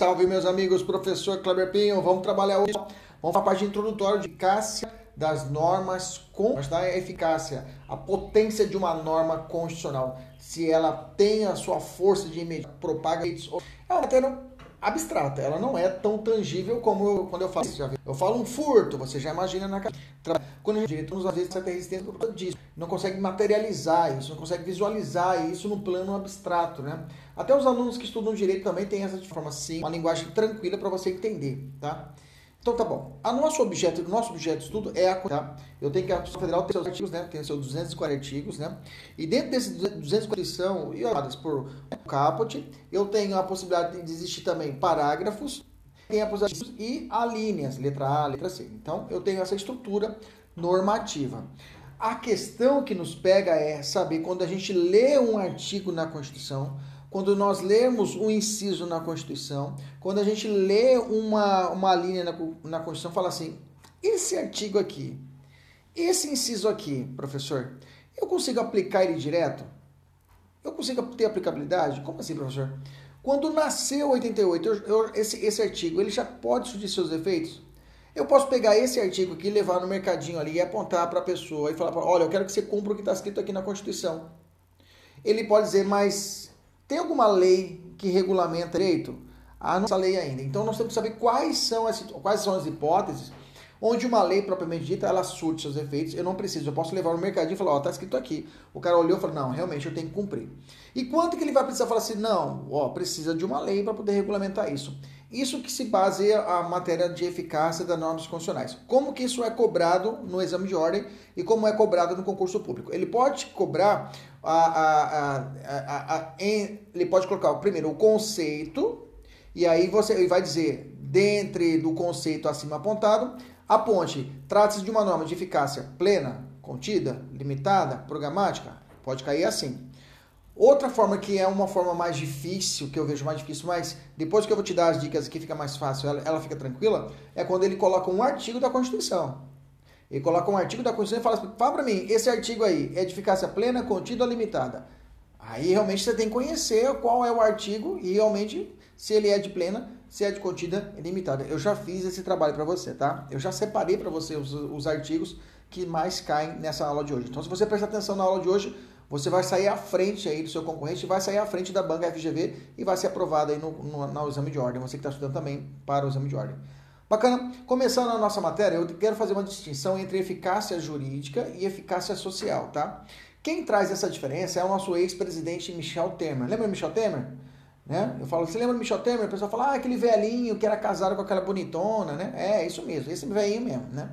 Salve meus amigos, professor Kleber Pinho. Vamos trabalhar hoje. Vamos para a parte introdutória de eficácia das normas com da eficácia, a potência de uma norma constitucional, se ela tem a sua força de imediato, propaga é uma abstrata, ela não é tão tangível como eu, quando eu falo isso. Eu falo um furto, você já imagina na cabeça. Quando a gente às vezes, certa resistência por causa disso. Não consegue materializar isso, não consegue visualizar isso no plano abstrato, né? Até os alunos que estudam direito também têm essa forma assim, uma linguagem tranquila para você entender, tá? Então tá bom. A nosso objeto, nosso objeto de estudo é a tá? Eu tenho que a Constituição Federal tem seus artigos, né? Tem seus 240 artigos, né? E dentro desses 240 são elaborados por caput, eu tenho a possibilidade de existir também parágrafos, tem a possibilidade e alíneas, letra A, letra C. Então eu tenho essa estrutura normativa. A questão que nos pega é saber quando a gente lê um artigo na Constituição, quando nós lemos um inciso na Constituição, quando a gente lê uma, uma linha na, na Constituição, fala assim: esse artigo aqui, esse inciso aqui, professor, eu consigo aplicar ele direto? Eu consigo ter aplicabilidade? Como assim, professor? Quando nasceu 88, eu, eu, esse, esse artigo, ele já pode surgir seus efeitos? Eu posso pegar esse artigo aqui, levar no mercadinho ali e apontar para a pessoa e falar: olha, eu quero que você cumpra o que está escrito aqui na Constituição. Ele pode dizer, mas tem alguma lei que regulamenta direito? Ah, não essa lei ainda. Então nós temos que saber quais são as, quais são as hipóteses onde uma lei propriamente dita ela surte seus efeitos. Eu não preciso, eu posso levar no mercadinho e falar, ó, tá escrito aqui. O cara olhou e falou, não, realmente eu tenho que cumprir. E quanto que ele vai precisar falar assim, não, ó, precisa de uma lei para poder regulamentar isso. Isso que se baseia a matéria de eficácia das normas constitucionais. Como que isso é cobrado no exame de ordem e como é cobrado no concurso público? Ele pode cobrar a, a, a, em, ele pode colocar primeiro o conceito e aí você ele vai dizer dentre do conceito acima apontado a ponte trata-se de uma norma de eficácia plena, contida, limitada, programática, pode cair assim. Outra forma que é uma forma mais difícil, que eu vejo mais difícil, mas depois que eu vou te dar as dicas aqui fica mais fácil, ela, ela fica tranquila, é quando ele coloca um artigo da Constituição. Ele coloca um artigo da Constituição e fala, assim, fala para mim, esse artigo aí é de eficácia plena, contida ou limitada? Aí realmente você tem que conhecer qual é o artigo e realmente se ele é de plena, se é de contida limitada. Eu já fiz esse trabalho para você, tá? Eu já separei para você os, os artigos que mais caem nessa aula de hoje. Então, se você prestar atenção na aula de hoje, você vai sair à frente aí do seu concorrente, vai sair à frente da banca FGV e vai ser aprovado aí no, no, no exame de ordem. Você que está estudando também para o exame de ordem. Bacana. Começando a nossa matéria, eu quero fazer uma distinção entre eficácia jurídica e eficácia social, tá? Quem traz essa diferença é o nosso ex-presidente Michel Temer. Lembra Michel Temer? Né? Eu falo, você lembra do Michel Temer? O pessoal fala, ah, aquele velhinho que era casado com aquela bonitona, né? É, isso mesmo, esse velhinho mesmo, né?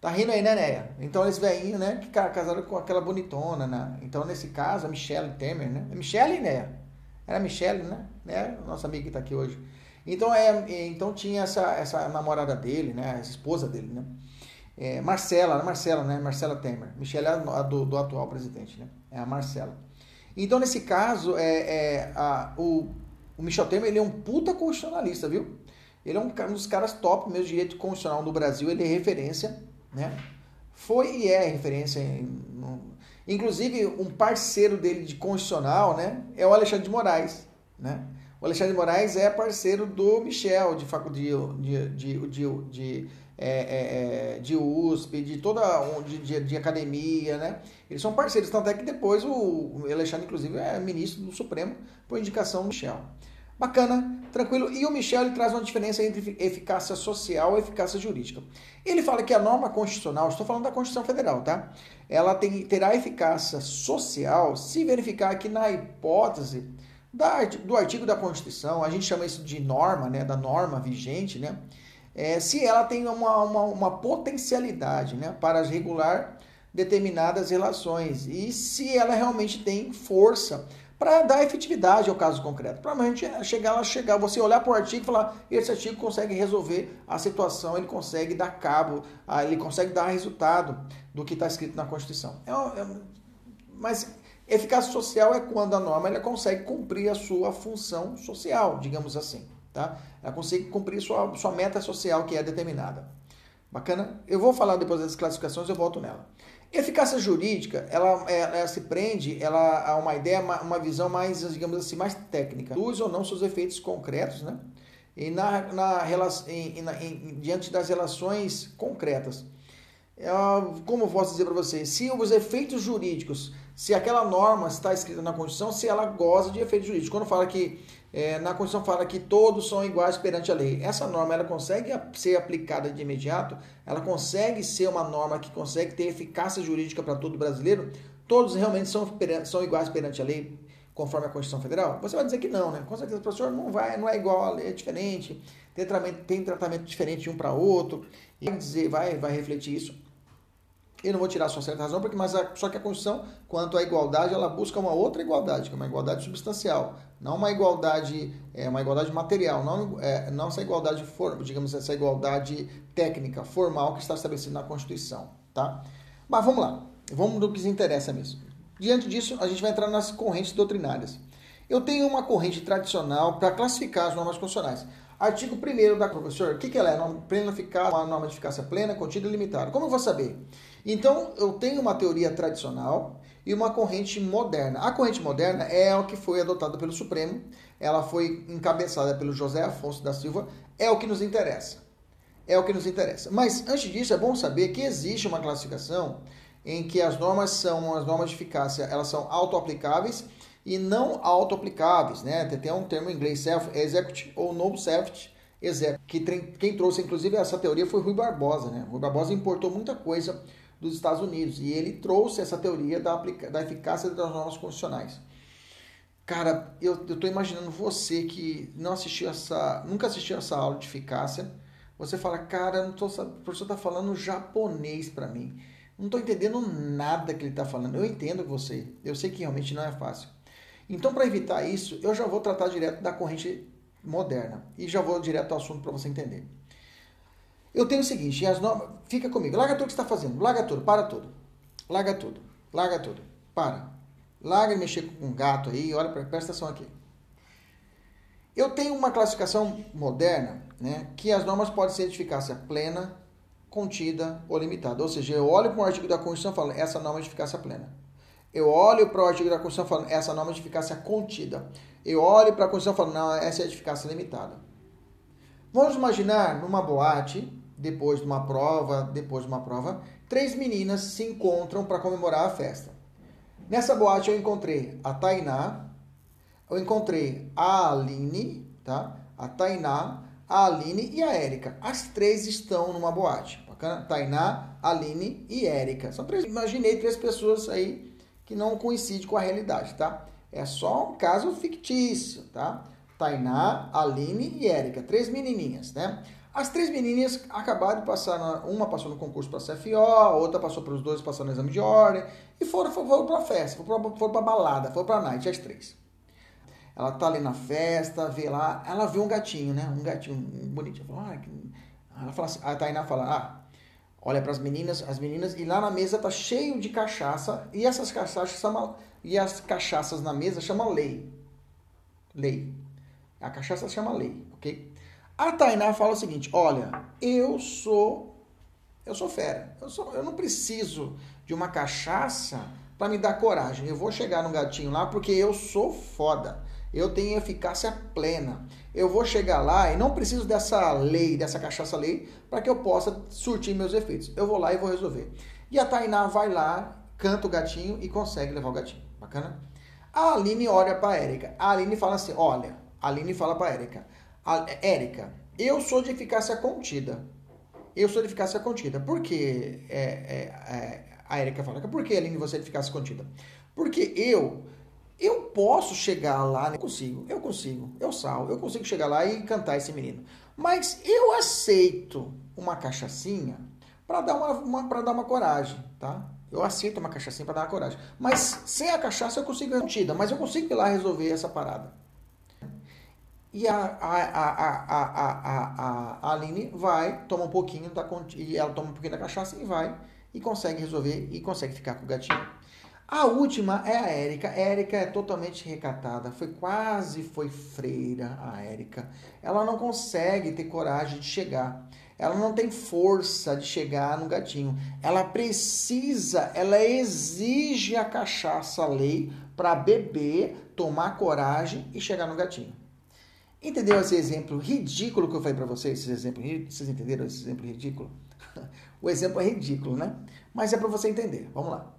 Tá rindo aí, né, Néia? Então, esse velhinho, né, que casaram com aquela bonitona, né? Então, nesse caso, a Michelle Temer, né? É Michelle, né? Era Michelle, né? né? Nossa amiga que tá aqui hoje. Então, é, então tinha essa, essa namorada dele, né? Essa esposa dele, né? É, Marcela, Marcela, né? Marcela Temer. Michelle é a do, do atual presidente, né? É a Marcela. Então, nesse caso, é, é a, o, o Michel Temer, ele é um puta constitucionalista, viu? Ele é um, um dos caras top mesmo direito constitucional no Brasil, ele é referência né? Foi e é referência. Em, no, inclusive, um parceiro dele de constitucional né, é o Alexandre de Moraes. Né? O Alexandre Moraes é parceiro do Michel, de de, de, de, de, é, é, é, de USP, de toda de, de, de, academia, né? Eles são parceiros, tanto é que depois o Alexandre, inclusive, é ministro do Supremo por indicação do Michel. Bacana, tranquilo. E o Michel ele traz uma diferença entre eficácia social e eficácia jurídica. Ele fala que a norma constitucional, estou falando da Constituição Federal, tá? Ela tem, terá eficácia social se verificar que na hipótese da, do artigo da Constituição, a gente chama isso de norma, né? Da norma vigente, né? É, se ela tem uma, uma, uma potencialidade né, para regular determinadas relações e se ela realmente tem força para dar efetividade ao caso concreto. Provavelmente é chegar lá, chegar, você olhar para o artigo e falar, esse artigo consegue resolver a situação, ele consegue dar cabo, ele consegue dar resultado do que está escrito na Constituição. É, é, mas eficácia social é quando a norma ela consegue cumprir a sua função social, digamos assim. Tá? Ela consegue cumprir sua, sua meta social que é determinada. Bacana? Eu vou falar depois das classificações, eu volto nela. Eficácia jurídica, ela, é, ela, se prende ela, a uma ideia, uma visão mais, digamos assim, mais técnica. Luz ou não seus efeitos concretos, né? E na, na, em, em, diante das relações concretas. Como eu posso dizer para vocês? Se os efeitos jurídicos, se aquela norma está escrita na Constituição, se ela goza de efeitos jurídicos. Quando fala que é, na Constituição fala que todos são iguais perante a lei. Essa norma ela consegue ser aplicada de imediato, ela consegue ser uma norma que consegue ter eficácia jurídica para todo brasileiro. Todos realmente são, são iguais perante a lei, conforme a Constituição Federal? Você vai dizer que não, né? Com certeza, professor não vai, não é igual, é diferente, tem tratamento, tem tratamento diferente de um para outro. E vai dizer, vai, vai refletir isso. Eu não vou tirar sua certa razão, porque mas a, só que a Constituição, quanto à igualdade, ela busca uma outra igualdade, que é uma igualdade substancial, não uma igualdade, é, uma igualdade material, não, é, não essa igualdade, for, digamos, essa igualdade técnica, formal que está estabelecida na Constituição, tá? Mas vamos lá, vamos do que se interessa mesmo. Diante disso, a gente vai entrar nas correntes doutrinárias. Eu tenho uma corrente tradicional para classificar as normas constitucionais. Artigo 1 da professor, o que, que ela é? Plena eficácia, uma norma de eficácia plena, contida e limitada. Como eu vou saber? Então, eu tenho uma teoria tradicional e uma corrente moderna. A corrente moderna é o que foi adotada pelo Supremo, ela foi encabeçada pelo José Afonso da Silva, é o que nos interessa. É o que nos interessa. Mas antes disso, é bom saber que existe uma classificação em que as normas são as normas de eficácia, elas são auto-aplicáveis e não auto-aplicáveis, né? Tem um termo em inglês self-executive ou no self-executive, que quem trouxe inclusive essa teoria foi Rui Barbosa, né? Rui Barbosa importou muita coisa dos Estados Unidos. E ele trouxe essa teoria da, da eficácia das normas constitucionais. Cara, eu, estou imaginando você que não assistiu essa, nunca assistiu essa aula de eficácia. Você fala, cara, não tô, o professor está falando japonês para mim. Não estou entendendo nada que ele está falando. Eu entendo você. Eu sei que realmente não é fácil. Então, para evitar isso, eu já vou tratar direto da corrente moderna. E já vou direto ao assunto para você entender. Eu tenho o seguinte, as normas, fica comigo, larga tudo que está fazendo, larga tudo, para tudo, larga tudo, larga tudo, para, larga de mexer com um gato aí, olha, presta atenção aqui. Eu tenho uma classificação moderna, né, que as normas podem ser eficácia plena, contida ou limitada. Ou seja, eu olho para um artigo da Constituição e falo, essa norma é de eficácia plena. Eu olho para o artigo da Constituição e falo, essa norma é de eficácia contida. Eu olho para a Constituição e falo, não, essa é de eficácia limitada. Vamos imaginar numa boate depois de uma prova, depois de uma prova, três meninas se encontram para comemorar a festa. Nessa boate eu encontrei a Tainá, eu encontrei a Aline, tá? A Tainá, a Aline e a Érica. As três estão numa boate. Bacana? Tainá, Aline e Érica. São três, imaginei três pessoas aí que não coincidem com a realidade, tá? É só um caso fictício, tá? Tainá, Aline e Érica, três menininhas, né? As três menininhas acabaram de passar, uma passou no concurso para CFO, a outra passou para os dois, passando no exame de ordem, e foram, foram para a festa, foram para a balada, foram para a night, as três. Ela tá ali na festa, vê lá, ela vê um gatinho, né? Um gatinho bonitinho. Ela fala, ah, ela fala assim, a Tainá fala, ah, olha para as meninas, as meninas, e lá na mesa tá cheio de cachaça, e essas cachaças chamam, e as cachaças na mesa chamam lei. Lei. A cachaça chama lei, ok? A Tainá fala o seguinte: olha, eu sou. Eu sou fera. Eu, sou, eu não preciso de uma cachaça para me dar coragem. Eu vou chegar no gatinho lá porque eu sou foda. Eu tenho eficácia plena. Eu vou chegar lá e não preciso dessa lei, dessa cachaça lei, para que eu possa surtir meus efeitos. Eu vou lá e vou resolver. E a Tainá vai lá, canta o gatinho e consegue levar o gatinho. Bacana? A Aline olha para a Érica. A Aline fala assim: olha, A Aline fala para Érica. Érica, eu sou de eficácia contida. Eu sou de eficácia contida. Por que é, é, é, a Érica fala? Por que, Aline, você é de eficácia contida? Porque eu eu posso chegar lá, eu consigo, eu consigo, eu salvo, eu consigo chegar lá e cantar esse menino. Mas eu aceito uma cachaçinha para dar uma, uma para dar uma coragem, tá? Eu aceito uma cachaçinha para dar uma coragem. Mas sem a cachaça eu consigo contida, mas eu consigo ir lá resolver essa parada. E a, a, a, a, a, a, Aline vai, toma um pouquinho da e ela toma um pouquinho da cachaça e vai e consegue resolver e consegue ficar com o gatinho. A última é a Érica. A Érica é totalmente recatada, foi quase foi freira a Érica. Ela não consegue ter coragem de chegar. Ela não tem força de chegar no gatinho. Ela precisa, ela exige a cachaça lei para beber, tomar coragem e chegar no gatinho. Entendeu esse exemplo ridículo que eu falei para vocês? Esse exemplo, vocês entenderam esse exemplo ridículo? o exemplo é ridículo, né? Mas é para você entender. Vamos lá.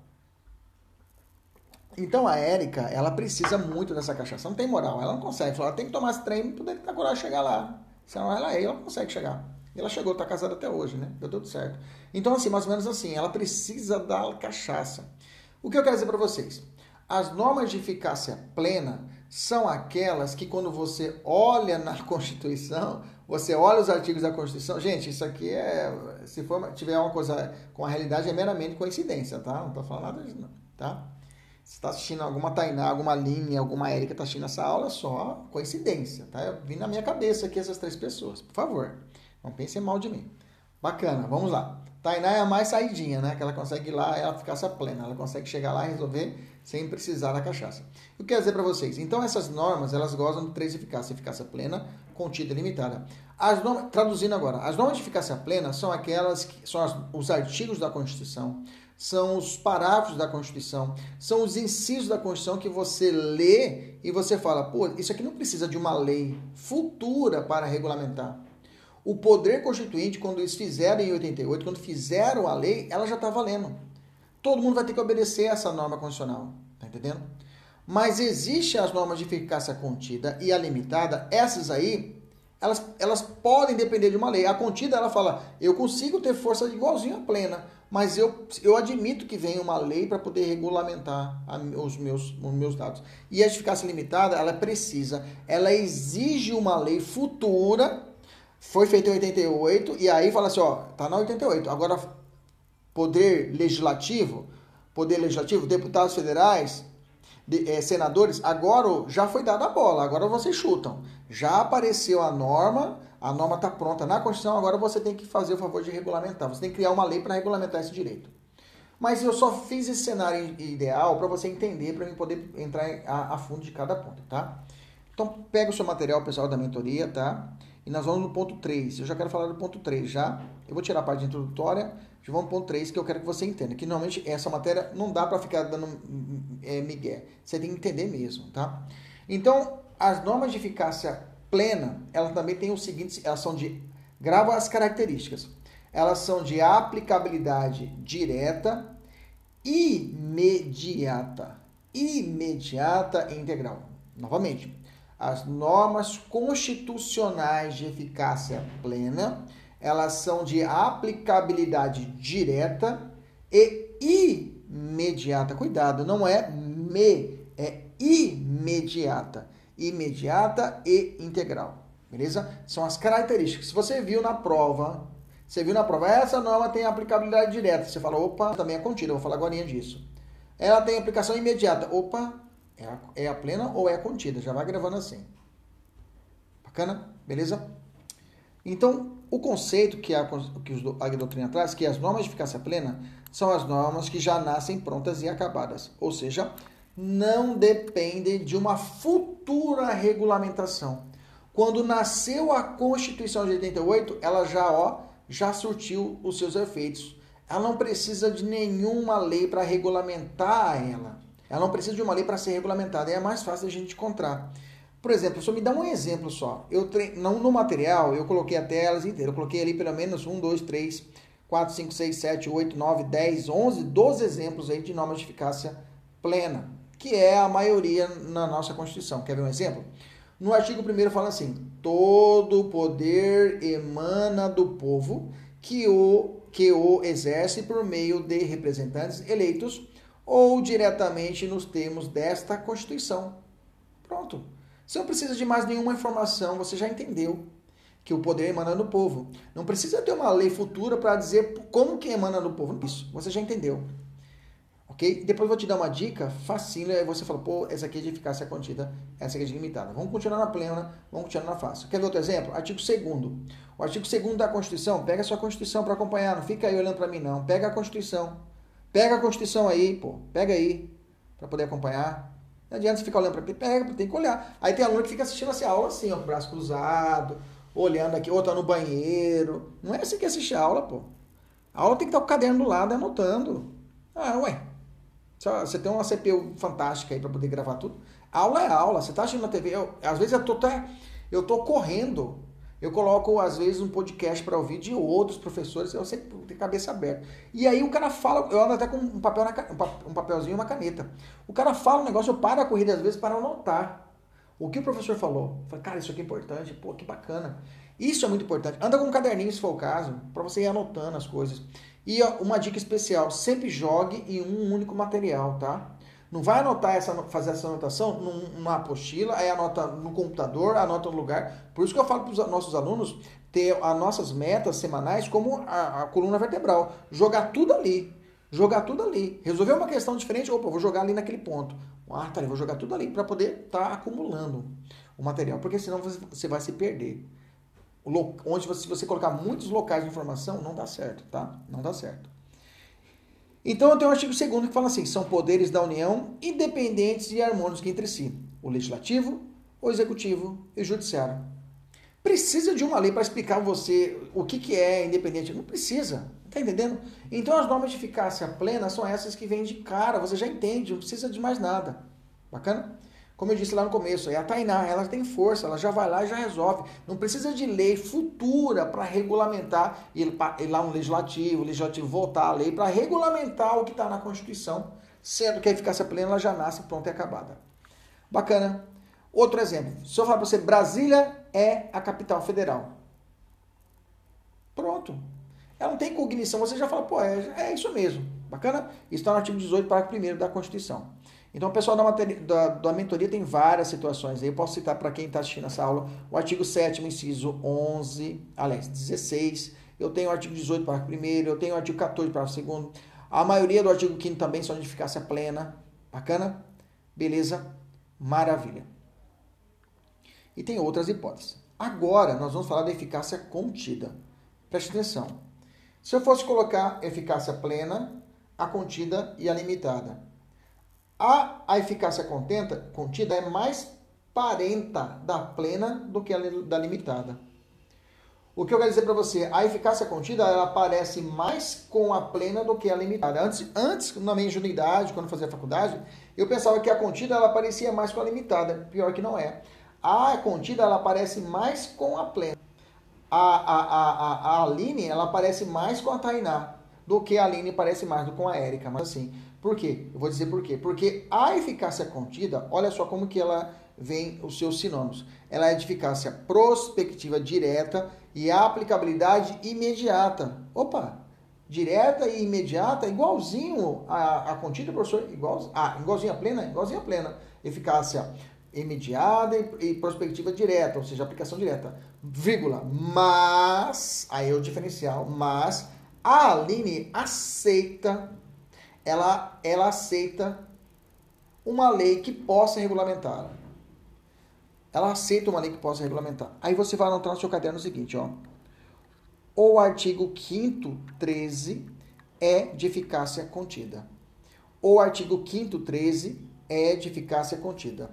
Então a Érica, ela precisa muito dessa cachaça. Não tem moral, ela não consegue. Ela tem que tomar esse trem para poder coragem chegar lá. Se ela, é, ela consegue chegar. Ela chegou, tá casada até hoje, né? Deu tudo certo. Então, assim, mais ou menos assim, ela precisa da cachaça. O que eu quero dizer para vocês? As normas de eficácia plena são aquelas que quando você olha na Constituição, você olha os artigos da Constituição, gente, isso aqui é, se for, tiver uma coisa com a realidade, é meramente coincidência, tá? Não tô falando nada disso, não, tá? Se está assistindo alguma Tainá, alguma Linha, alguma Érica está assistindo essa aula, só coincidência, tá? Eu vim na minha cabeça aqui essas três pessoas, por favor, não pensem mal de mim. Bacana, vamos lá. Tainá é a mais saidinha, né? Que ela consegue ir lá, ela ficar plena, ela consegue chegar lá e resolver sem precisar da cachaça. Eu quero dizer para vocês, então essas normas, elas gozam de três eficácias, eficácia plena, contida e limitada. As traduzindo agora, as normas de eficácia plena são aquelas que são as, os artigos da Constituição, são os parágrafos da Constituição, são os incisos da Constituição que você lê e você fala, pô, isso aqui não precisa de uma lei futura para regulamentar. O poder constituinte, quando eles fizeram em 88, quando fizeram a lei, ela já está valendo. Todo mundo vai ter que obedecer essa norma constitucional, tá entendendo? Mas existe as normas de eficácia contida e a limitada, essas aí, elas, elas podem depender de uma lei. A contida, ela fala, eu consigo ter força igualzinho à plena, mas eu, eu admito que venha uma lei para poder regulamentar a, os, meus, os meus dados. E a eficácia limitada, ela precisa, ela exige uma lei futura foi feito em 88 e aí fala assim, ó, tá na 88. Agora poder legislativo, poder legislativo, deputados federais, de, é, senadores, agora já foi dada a bola, agora vocês chutam. Já apareceu a norma, a norma está pronta na Constituição, agora você tem que fazer o favor de regulamentar. Você tem que criar uma lei para regulamentar esse direito. Mas eu só fiz esse cenário ideal para você entender, para mim poder entrar a, a fundo de cada ponto, tá? Então, pega o seu material, pessoal da mentoria, tá? E nós vamos no ponto 3. Eu já quero falar do ponto 3 já. Eu vou tirar a parte introdutória, já vamos no ponto 3 que eu quero que você entenda. Que normalmente essa matéria não dá para ficar dando é, migué. Você tem que entender mesmo, tá? Então, as normas de eficácia plena, elas também têm o seguinte, elas são de grava as características. Elas são de aplicabilidade direta, imediata, imediata e integral. Novamente, as normas constitucionais de eficácia plena, elas são de aplicabilidade direta e imediata. Cuidado, não é me, é imediata. Imediata e integral. Beleza? São as características. Se você viu na prova, você viu na prova, essa norma tem aplicabilidade direta. Você fala, opa, também é contida, vou falar agora disso. Ela tem aplicação imediata. Opa, é a, é a plena ou é a contida? Já vai gravando assim. Bacana? Beleza? Então, o conceito que a, que a doutrina traz, que as normas de eficácia plena são as normas que já nascem prontas e acabadas. Ou seja, não dependem de uma futura regulamentação. Quando nasceu a Constituição de 88, ela já, ó, já surtiu os seus efeitos. Ela não precisa de nenhuma lei para regulamentar ela. Ela não precisa de uma lei para ser regulamentada, é mais fácil a gente encontrar. Por exemplo, só me dá um exemplo só. Eu tre... não no material, eu coloquei até elas inteiras. Eu coloquei ali pelo menos 1, 2, 3, 4, 5, 6, 7, 8, 9, 10, 11, 12 exemplos aí de normas de eficácia plena, que é a maioria na nossa Constituição. Quer ver um exemplo? No artigo 1 fala assim: todo o poder emana do povo que o, que o exerce por meio de representantes eleitos ou diretamente nos termos desta Constituição. Pronto. Você não precisa de mais nenhuma informação, você já entendeu que o poder emana do povo. Não precisa ter uma lei futura para dizer como que emana do povo. Isso, você já entendeu. Ok? Depois vou te dar uma dica facinho, aí você fala, pô, essa aqui é de eficácia contida, essa aqui é de limitada. Vamos continuar na plena, vamos continuar na fácil. Quer ver outro exemplo? Artigo 2 O artigo 2 da Constituição, pega a sua Constituição para acompanhar, não fica aí olhando para mim não. Pega a Constituição. Pega a Constituição aí, pô. Pega aí, para poder acompanhar. Não adianta você ficar olhando para pega, tem que olhar. Aí tem aluno que fica assistindo essa aula assim, ó, com o braço cruzado, olhando aqui, ou tá no banheiro. Não é assim que assiste a aula, pô. A aula tem que estar com o caderno do lado anotando. Ah, ué, você tem uma CPU fantástica aí para poder gravar tudo. aula é aula. Você está assistindo na TV. Eu, às vezes eu tô, até, eu tô correndo. Eu coloco, às vezes, um podcast para ouvir de outros professores. Eu sempre tenho cabeça aberta. E aí o cara fala. Eu ando até com um, papel na, um papelzinho e uma caneta. O cara fala um negócio, eu paro a corrida às vezes para anotar. O que o professor falou? Falei, cara, isso aqui é importante. Pô, que bacana. Isso é muito importante. Anda com um caderninho, se for o caso, para você ir anotando as coisas. E uma dica especial, sempre jogue em um único material, tá? Não vai anotar essa, fazer essa anotação numa apostila, aí anota no computador, anota no lugar. Por isso que eu falo para os nossos alunos ter as nossas metas semanais como a, a, coluna vertebral. Jogar tudo ali. Jogar tudo ali. Resolver uma questão diferente, opa, vou jogar ali naquele ponto. Ah, tá, vou jogar tudo ali para poder estar tá acumulando o material, porque senão você vai se perder onde você, se você colocar muitos locais de informação, não dá certo, tá? Não dá certo. Então eu tenho o artigo 2 que fala assim: são poderes da União independentes e harmônicos entre si, o legislativo, o executivo e o judiciário. Precisa de uma lei para explicar você o que, que é independente? Não precisa, tá entendendo? Então as normas de eficácia plena são essas que vêm de cara, você já entende, não precisa de mais nada. Bacana? Como eu disse lá no começo, é a Tainá, ela tem força, ela já vai lá e já resolve. Não precisa de lei futura para regulamentar, e ir lá no legislativo, o legislativo voltar a lei para regulamentar o que está na Constituição, sendo que a eficácia plena ela já nasce pronta e acabada. Bacana. Outro exemplo, se eu falar para você, Brasília é a capital federal. Pronto. Ela não tem cognição, você já fala, pô, é, é isso mesmo. Bacana? Isso está no artigo 18, parágrafo 1 da Constituição. Então, o pessoal da, da, da mentoria tem várias situações. Eu posso citar para quem está assistindo essa aula o artigo 7 inciso 11, aliás, 16. Eu tenho o artigo 18, parágrafo 1 eu tenho o artigo 14, parágrafo 2 A maioria do artigo 5 também são de eficácia plena. Bacana? Beleza? Maravilha. E tem outras hipóteses. Agora, nós vamos falar da eficácia contida. Preste atenção. Se eu fosse colocar eficácia plena, a contida e a limitada. A, a eficácia contenta, contida é mais parenta da plena do que a da limitada. O que eu quero dizer para você, a eficácia contida ela aparece mais com a plena do que a limitada. Antes, antes na minha ingenuidade, quando fazia faculdade, eu pensava que a contida ela aparecia mais com a limitada. Pior que não é. A contida ela aparece mais com a plena. A, a, a, a, a Aline ela aparece mais com a Tainá do que a Aline parece mais com a Érica. Mas assim, por quê? Eu vou dizer por quê. Porque a eficácia contida, olha só como que ela vem os seus sinônimos. Ela é de eficácia prospectiva direta e aplicabilidade imediata. Opa! Direta e imediata, igualzinho a, a contida, professor, igual, ah, igualzinho a plena, igualzinho a plena. Eficácia imediata e, e prospectiva direta, ou seja, aplicação direta. Vírgula. Mas, aí é o diferencial, mas a Aline aceita ela, ela aceita uma lei que possa regulamentar. Ela aceita uma lei que possa regulamentar. Aí você vai anotar no seu caderno o seguinte, ó. O artigo 5 13 é de eficácia contida. O artigo 5 13 é de eficácia contida.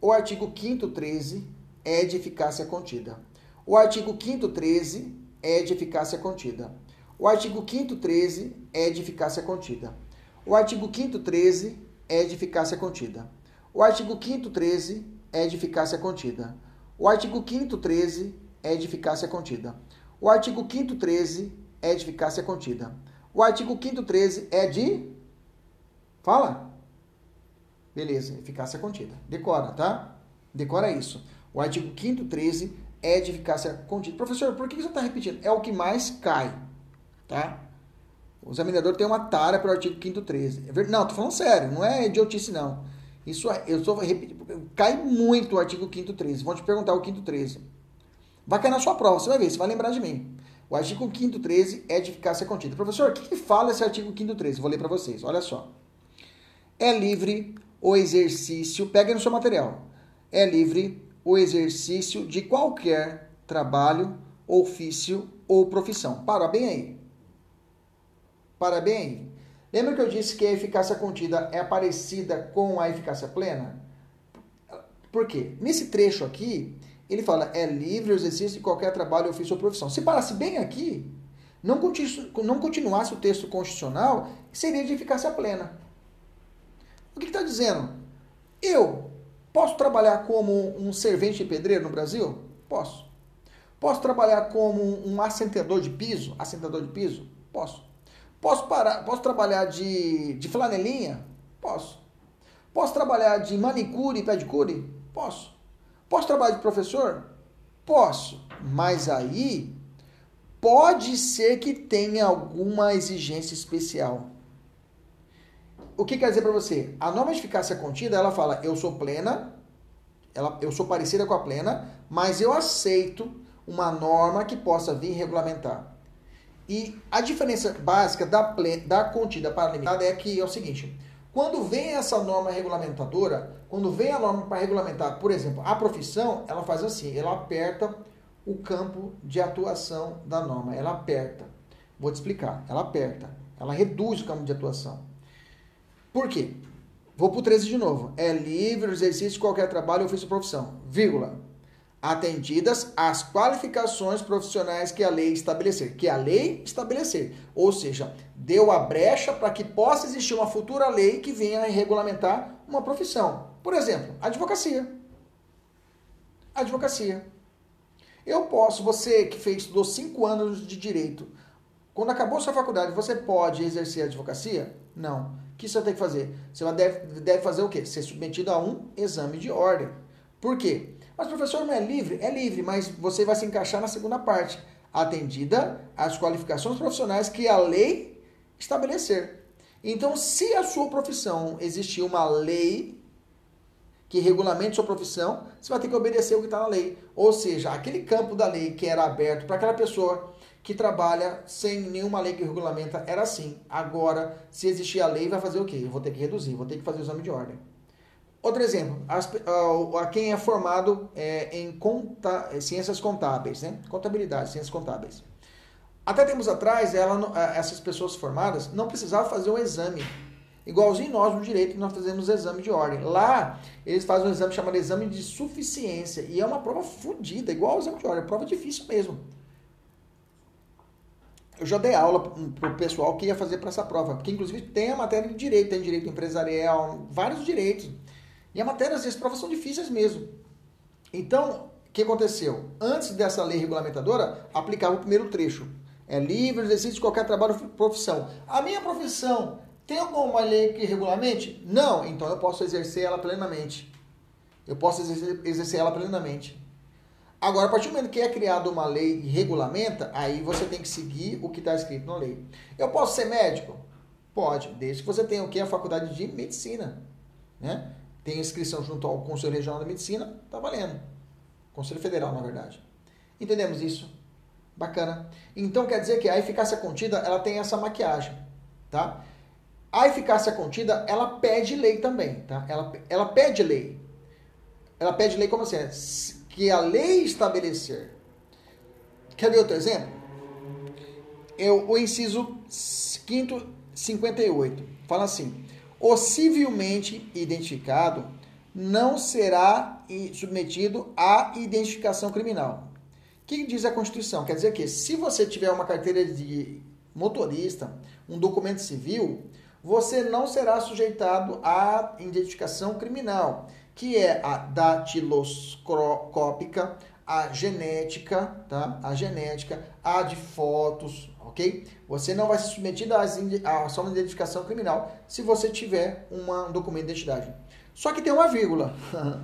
O artigo 5 13 é de eficácia contida. O artigo 5 13 é de eficácia contida. O artigo 5 13 é de eficácia contida. O artigo 5 13 é de eficácia contida. O artigo 5 13 é de eficácia contida. O artigo 5 13 é de eficácia contida. O artigo 5 13 é de eficácia contida. O artigo 5 13 é de Fala. Beleza, eficácia contida. Decora, tá? Decora isso. O artigo 5 13 é de eficácia contínua. Professor, por que você está repetindo? É o que mais cai, tá? O examinador tem uma tara para o artigo 5 13. É não, tô falando sério, não é idiotice não. Isso é, eu estou repetindo, cai muito o artigo 5 13. Vão te perguntar o 5 13. Vai cair na sua prova, você vai ver, você vai lembrar de mim. O artigo 5 13 é de eficácia contínua. Professor, o que, que fala esse artigo 5 13? Vou ler para vocês, olha só. É livre o exercício, pega no seu material. É livre o exercício de qualquer trabalho, ofício ou profissão. Para bem aí. Para bem aí. Lembra que eu disse que a eficácia contida é parecida com a eficácia plena? Por quê? Nesse trecho aqui, ele fala, é livre o exercício de qualquer trabalho, ofício ou profissão. Se parasse bem aqui, não, continu, não continuasse o texto constitucional, seria de eficácia plena. O que está dizendo? Eu posso trabalhar como um servente de pedreiro no Brasil? Posso. Posso trabalhar como um assentador de piso? Assentador de piso? Posso. Posso, parar, posso trabalhar de, de flanelinha? Posso. Posso trabalhar de manicure e pedicure? Posso. Posso trabalhar de professor? Posso. Mas aí pode ser que tenha alguma exigência especial. O que quer dizer para você? A norma de eficácia contida, ela fala, eu sou plena, ela, eu sou parecida com a plena, mas eu aceito uma norma que possa vir regulamentar. E a diferença básica da, da contida para limitada é que é o seguinte: quando vem essa norma regulamentadora, quando vem a norma para regulamentar, por exemplo, a profissão, ela faz assim, ela aperta o campo de atuação da norma, ela aperta. Vou te explicar, ela aperta, ela reduz o campo de atuação. Por quê? Vou para o 13 de novo. É livre o exercício de qualquer trabalho, ofício ou profissão, vírgula atendidas as qualificações profissionais que a lei estabelecer, que a lei estabelecer, ou seja, deu a brecha para que possa existir uma futura lei que venha a regulamentar uma profissão. Por exemplo, advocacia. Advocacia. Eu posso, você que fez, estudou cinco anos de direito, quando acabou sua faculdade, você pode exercer a advocacia? Não. O que você tem que fazer? Você deve, deve fazer o quê? Ser submetido a um exame de ordem. Por quê? Mas, professor, não é livre? É livre, mas você vai se encaixar na segunda parte. Atendida às qualificações profissionais que a lei estabelecer. Então, se a sua profissão existir uma lei que regulamente sua profissão, você vai ter que obedecer o que está na lei. Ou seja, aquele campo da lei que era aberto para aquela pessoa que trabalha sem nenhuma lei que regulamenta era assim. Agora, se existir a lei, vai fazer o quê? Eu vou ter que reduzir, vou ter que fazer o exame de ordem. Outro exemplo, as, a, a, quem é formado é, em conta, é, ciências contábeis, né? Contabilidade, ciências contábeis. Até tempos atrás, ela, essas pessoas formadas não precisavam fazer um exame. Igualzinho nós no direito, nós fazemos exame de ordem. Lá, eles fazem um exame chamado exame de suficiência. E é uma prova fodida, igual ao exame de ordem. É prova difícil mesmo. Eu já dei aula para o pessoal que ia fazer para essa prova. Porque, inclusive, tem a matéria de direito, tem direito empresarial, vários direitos. E a matéria, às vezes, provas são difíceis mesmo. Então, o que aconteceu? Antes dessa lei regulamentadora, aplicava o primeiro trecho. É livre exercício de qualquer trabalho ou profissão. A minha profissão tem alguma lei que regulamente? Não, então eu posso exercer ela plenamente. Eu posso exercer ela plenamente. Agora, a partir do momento que é criada uma lei e regulamenta, aí você tem que seguir o que está escrito na lei. Eu posso ser médico? Pode, desde que você tenha o que? A faculdade de medicina. Né? Tem inscrição junto ao Conselho Regional da Medicina, tá valendo. Conselho Federal, na verdade. Entendemos isso? Bacana. Então quer dizer que a eficácia contida, ela tem essa maquiagem, tá? A eficácia contida, ela pede lei também, tá? Ela, ela pede lei. Ela pede lei como assim? Que a lei estabelecer. Quer ver outro exemplo? Eu, o inciso 5 58 fala assim: o civilmente identificado não será submetido à identificação criminal. O que diz a Constituição? Quer dizer que se você tiver uma carteira de motorista, um documento civil, você não será sujeitado à identificação criminal, que é a datiloscópica, a genética, tá? A genética, a de fotos, ok? Você não vai ser submetido à ação de identificação criminal se você tiver uma, um documento de identidade. Só que tem uma vírgula.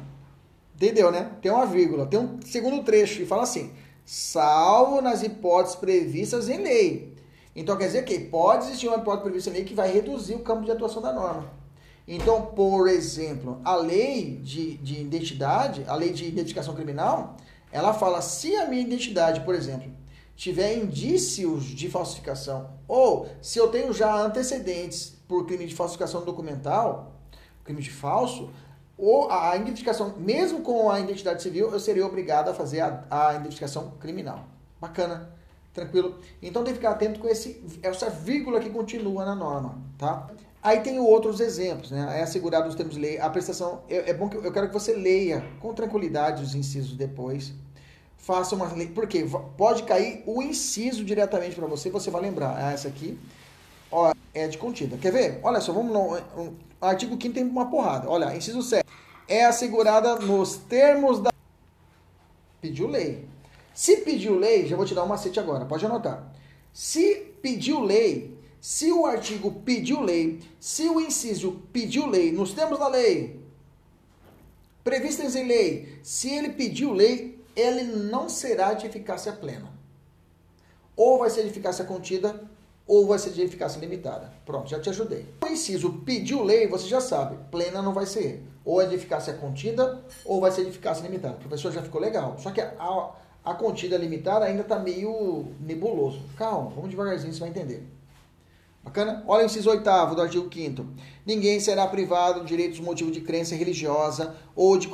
Entendeu, né? Tem uma vírgula, tem um segundo trecho e fala assim: salvo nas hipóteses previstas em lei. Então quer dizer que pode existir uma hipótese prevista em lei que vai reduzir o campo de atuação da norma. Então, por exemplo, a lei de, de identidade, a lei de identificação criminal, ela fala se a minha identidade, por exemplo, tiver indícios de falsificação ou se eu tenho já antecedentes por crime de falsificação documental, crime de falso, ou a identificação, mesmo com a identidade civil, eu seria obrigado a fazer a, a identificação criminal. Bacana, tranquilo. Então tem que ficar atento com esse, essa vírgula que continua na norma, tá? Aí tem outros exemplos, né? É assegurado os termos de lei. A prestação, é, é bom que eu quero que você leia com tranquilidade os incisos depois. Faça uma lei, porque pode cair o inciso diretamente para você, você vai lembrar. Ah, essa aqui ó, é de contida. Quer ver? Olha só, vamos no um, artigo 5 tem uma porrada. Olha, inciso 7. É assegurada nos termos da pediu lei. Se pediu lei, já vou te dar um macete agora, pode anotar. Se pediu lei, se o artigo pediu lei, se o inciso pediu lei, nos termos da lei, previstas em lei, se ele pediu lei, ele não será de eficácia plena. Ou vai ser de eficácia contida, ou vai ser de eficácia limitada. Pronto, já te ajudei. O inciso pediu lei, você já sabe, plena não vai ser. Ou é de eficácia contida, ou vai ser de eficácia limitada. O professor já ficou legal. Só que a, a contida limitada ainda está meio nebuloso. Calma, vamos devagarzinho, você vai entender. Bacana? Olha o inciso oitavo do artigo 5 Ninguém será privado de direitos por motivo de crença religiosa ou de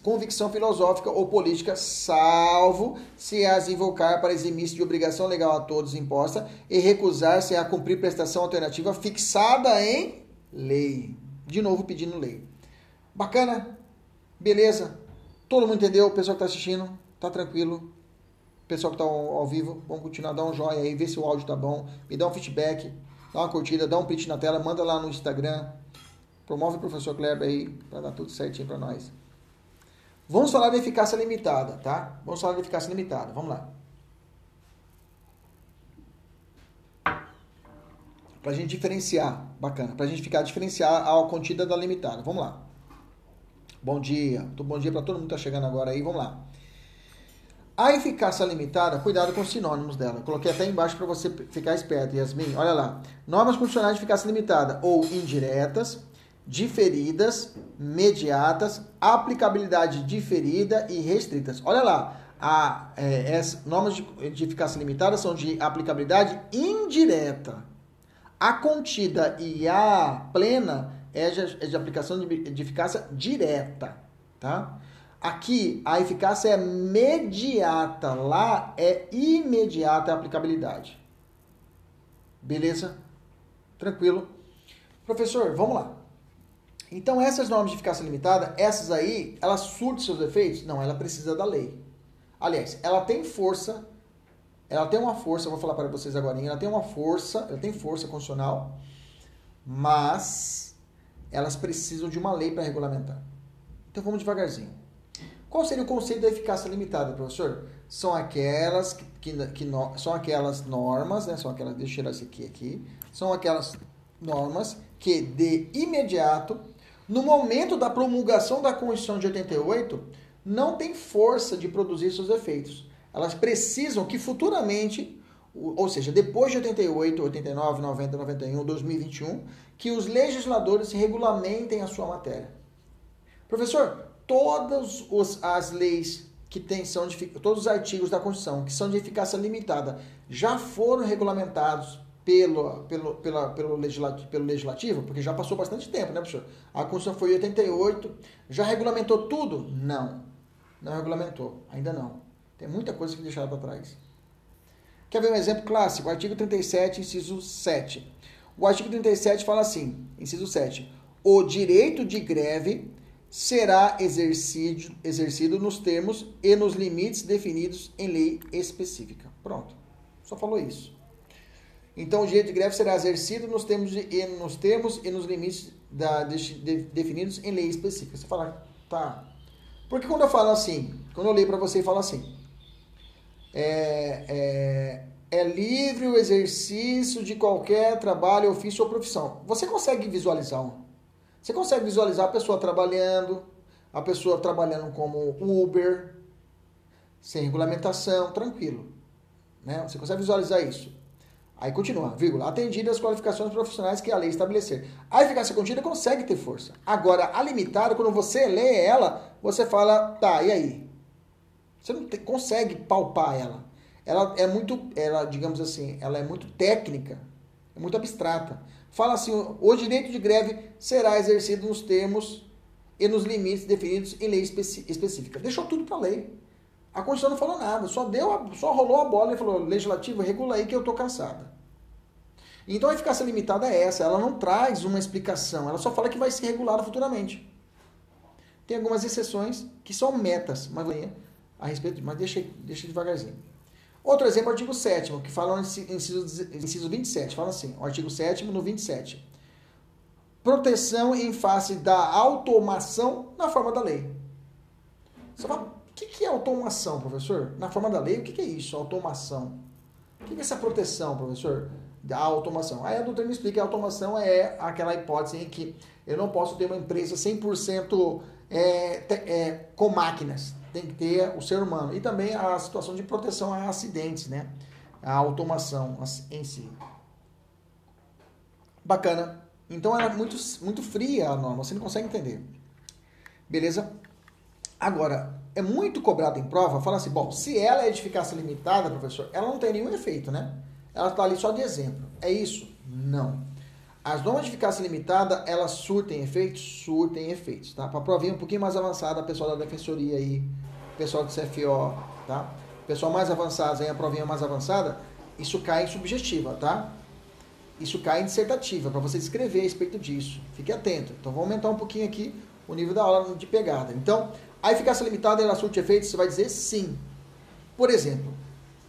convicção filosófica ou política, salvo se as invocar para eximir-se de obrigação legal a todos imposta e recusar-se a cumprir prestação alternativa fixada em lei. De novo pedindo lei. Bacana? Beleza? Todo mundo entendeu? O pessoal que está assistindo, tá tranquilo? Pessoal que está ao, ao vivo, vamos continuar, dá um joinha aí, vê se o áudio tá bom, me dá um feedback dá uma curtida, dá um print na tela, manda lá no Instagram. Promove o professor Kleber aí para dar tudo certinho para nós. Vamos falar de eficácia limitada, tá? Vamos falar de eficácia limitada. Vamos lá. Para a gente diferenciar, bacana. Para a gente ficar diferenciar a contida da limitada. Vamos lá. Bom dia. Bom dia para todo mundo que está chegando agora aí. Vamos lá. A eficácia limitada, cuidado com os sinônimos dela. coloquei até embaixo para você ficar esperto, Yasmin. Olha lá. Normas constitucionais de eficácia limitada ou indiretas, diferidas, mediatas, aplicabilidade diferida e restritas. Olha lá. É, as normas de, de eficácia limitada são de aplicabilidade indireta. A contida e a plena é de, é de aplicação de, de eficácia direta, tá? Aqui a eficácia é mediata, lá é imediata a aplicabilidade. Beleza? Tranquilo? Professor, vamos lá. Então essas normas de eficácia limitada, essas aí, elas surtem seus efeitos? Não, ela precisa da lei. Aliás, ela tem força, ela tem uma força, vou falar para vocês agora, ela tem uma força, ela tem força constitucional, mas elas precisam de uma lei para regulamentar. Então vamos devagarzinho. Qual seria o conceito da eficácia limitada, professor? São aquelas que, que, que no, são aquelas normas, né? São aquelas, deixa eu tirar esse aqui aqui. São aquelas normas que de imediato, no momento da promulgação da Constituição de 88, não tem força de produzir seus efeitos. Elas precisam que futuramente, ou seja, depois de 88, 89, 90, 91, 2021, que os legisladores regulamentem a sua matéria. Professor, todas os, as leis que tem, são de, todos os artigos da Constituição que são de eficácia limitada já foram regulamentados pelo, pelo, pela, pelo, legislativo, pelo legislativo, porque já passou bastante tempo, né, professor? A Constituição foi em 88, já regulamentou tudo? Não, não regulamentou, ainda não. Tem muita coisa que deixaram para trás. Quer ver um exemplo clássico? Artigo 37, inciso 7. O artigo 37 fala assim, inciso 7, o direito de greve será exercido, exercido nos termos e nos limites definidos em lei específica. Pronto. Só falou isso. Então, o direito de greve será exercido nos termos, de, e, nos termos e nos limites da, de, de, definidos em lei específica. Você fala, tá. Porque quando eu falo assim, quando eu leio para você e falo assim, é, é, é livre o exercício de qualquer trabalho, ofício ou profissão. Você consegue visualizar um, você consegue visualizar a pessoa trabalhando, a pessoa trabalhando como Uber, sem regulamentação, tranquilo. Né? Você consegue visualizar isso. Aí continua, vírgula, atendida as qualificações profissionais que a lei estabelecer. A eficácia contínua consegue ter força. Agora, a limitada, quando você lê ela, você fala, tá, e aí? Você não te, consegue palpar ela. Ela é muito, ela, digamos assim, ela é muito técnica, é muito abstrata. Fala assim, o direito de greve será exercido nos termos e nos limites definidos em lei específica. Deixou tudo para lei. A Constituição não falou nada, só deu, só rolou a bola e falou: legislativo, regula aí que eu tô cansada. Então a eficácia limitada é essa, ela não traz uma explicação, ela só fala que vai ser regulada futuramente. Tem algumas exceções que são metas, mas a respeito, mas deixa, deixa devagarzinho. Outro exemplo, o artigo 7 que fala no inciso, inciso 27, fala assim, o artigo 7 no 27. Proteção em face da automação na forma da lei. Você fala, o que é automação, professor? Na forma da lei, o que é isso, automação? O que é essa proteção, professor? Da automação. Aí a doutrina explica que a automação é aquela hipótese em que eu não posso ter uma empresa 100% é, é, com máquinas tem que ter o ser humano. E também a situação de proteção a acidentes, né? A automação em si. Bacana. Então era muito, muito fria a norma, você não consegue entender. Beleza? Agora, é muito cobrado em prova, fala assim, bom, se ela é de eficácia limitada, professor, ela não tem nenhum efeito, né? Ela está ali só de exemplo. É isso? Não. As normas de eficácia limitada, elas surtem efeitos? Surtem efeitos, tá? Para provinha um pouquinho mais avançada, pessoal da defensoria aí, pessoal do CFO, tá? Pessoal mais avançado, aí a provinha mais avançada, isso cai em subjetiva, tá? Isso cai em dissertativa, para você escrever a respeito disso. Fique atento. Então, vou aumentar um pouquinho aqui o nível da aula de pegada. Então, a eficácia limitada, ela surte efeitos? Você vai dizer sim. Por exemplo,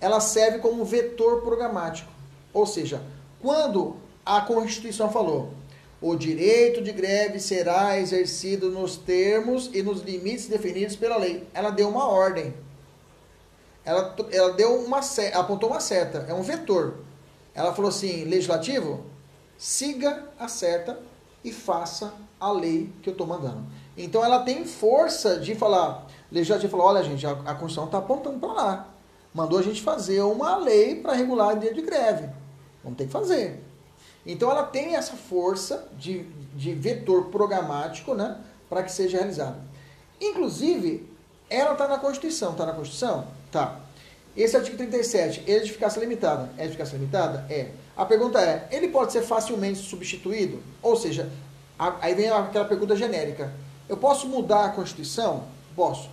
ela serve como vetor programático. Ou seja, quando a Constituição falou: o direito de greve será exercido nos termos e nos limites definidos pela lei. Ela deu uma ordem. Ela, ela deu uma apontou uma seta, é um vetor. Ela falou assim: legislativo, siga a seta e faça a lei que eu estou mandando. Então ela tem força de falar. Legislativo falou: olha, gente, a, a Constituição está apontando para lá. Mandou a gente fazer uma lei para regular o dia de greve. Vamos ter que fazer. Então ela tem essa força de, de vetor programático né, para que seja realizada. Inclusive, ela está na Constituição. Está na Constituição? Tá. Esse artigo 37, ele é de eficácia limitada. É eficácia limitada? É. A pergunta é, ele pode ser facilmente substituído? Ou seja, a, aí vem aquela pergunta genérica. Eu posso mudar a Constituição? Posso.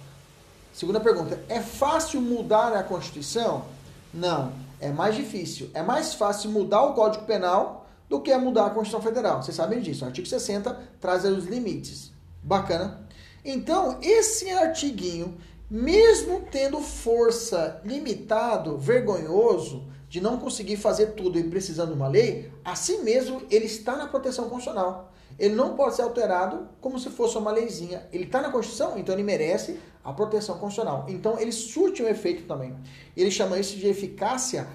Segunda pergunta, é fácil mudar a Constituição? Não, é mais difícil. É mais fácil mudar o Código Penal do que é mudar a Constituição Federal. Vocês sabem disso. O artigo 60 traz os limites. Bacana? Então, esse artiguinho, mesmo tendo força limitado, vergonhoso, de não conseguir fazer tudo e precisando de uma lei, assim mesmo ele está na proteção constitucional. Ele não pode ser alterado como se fosse uma leizinha. Ele está na Constituição, então ele merece a proteção constitucional. Então ele surte um efeito também. Ele chama isso de eficácia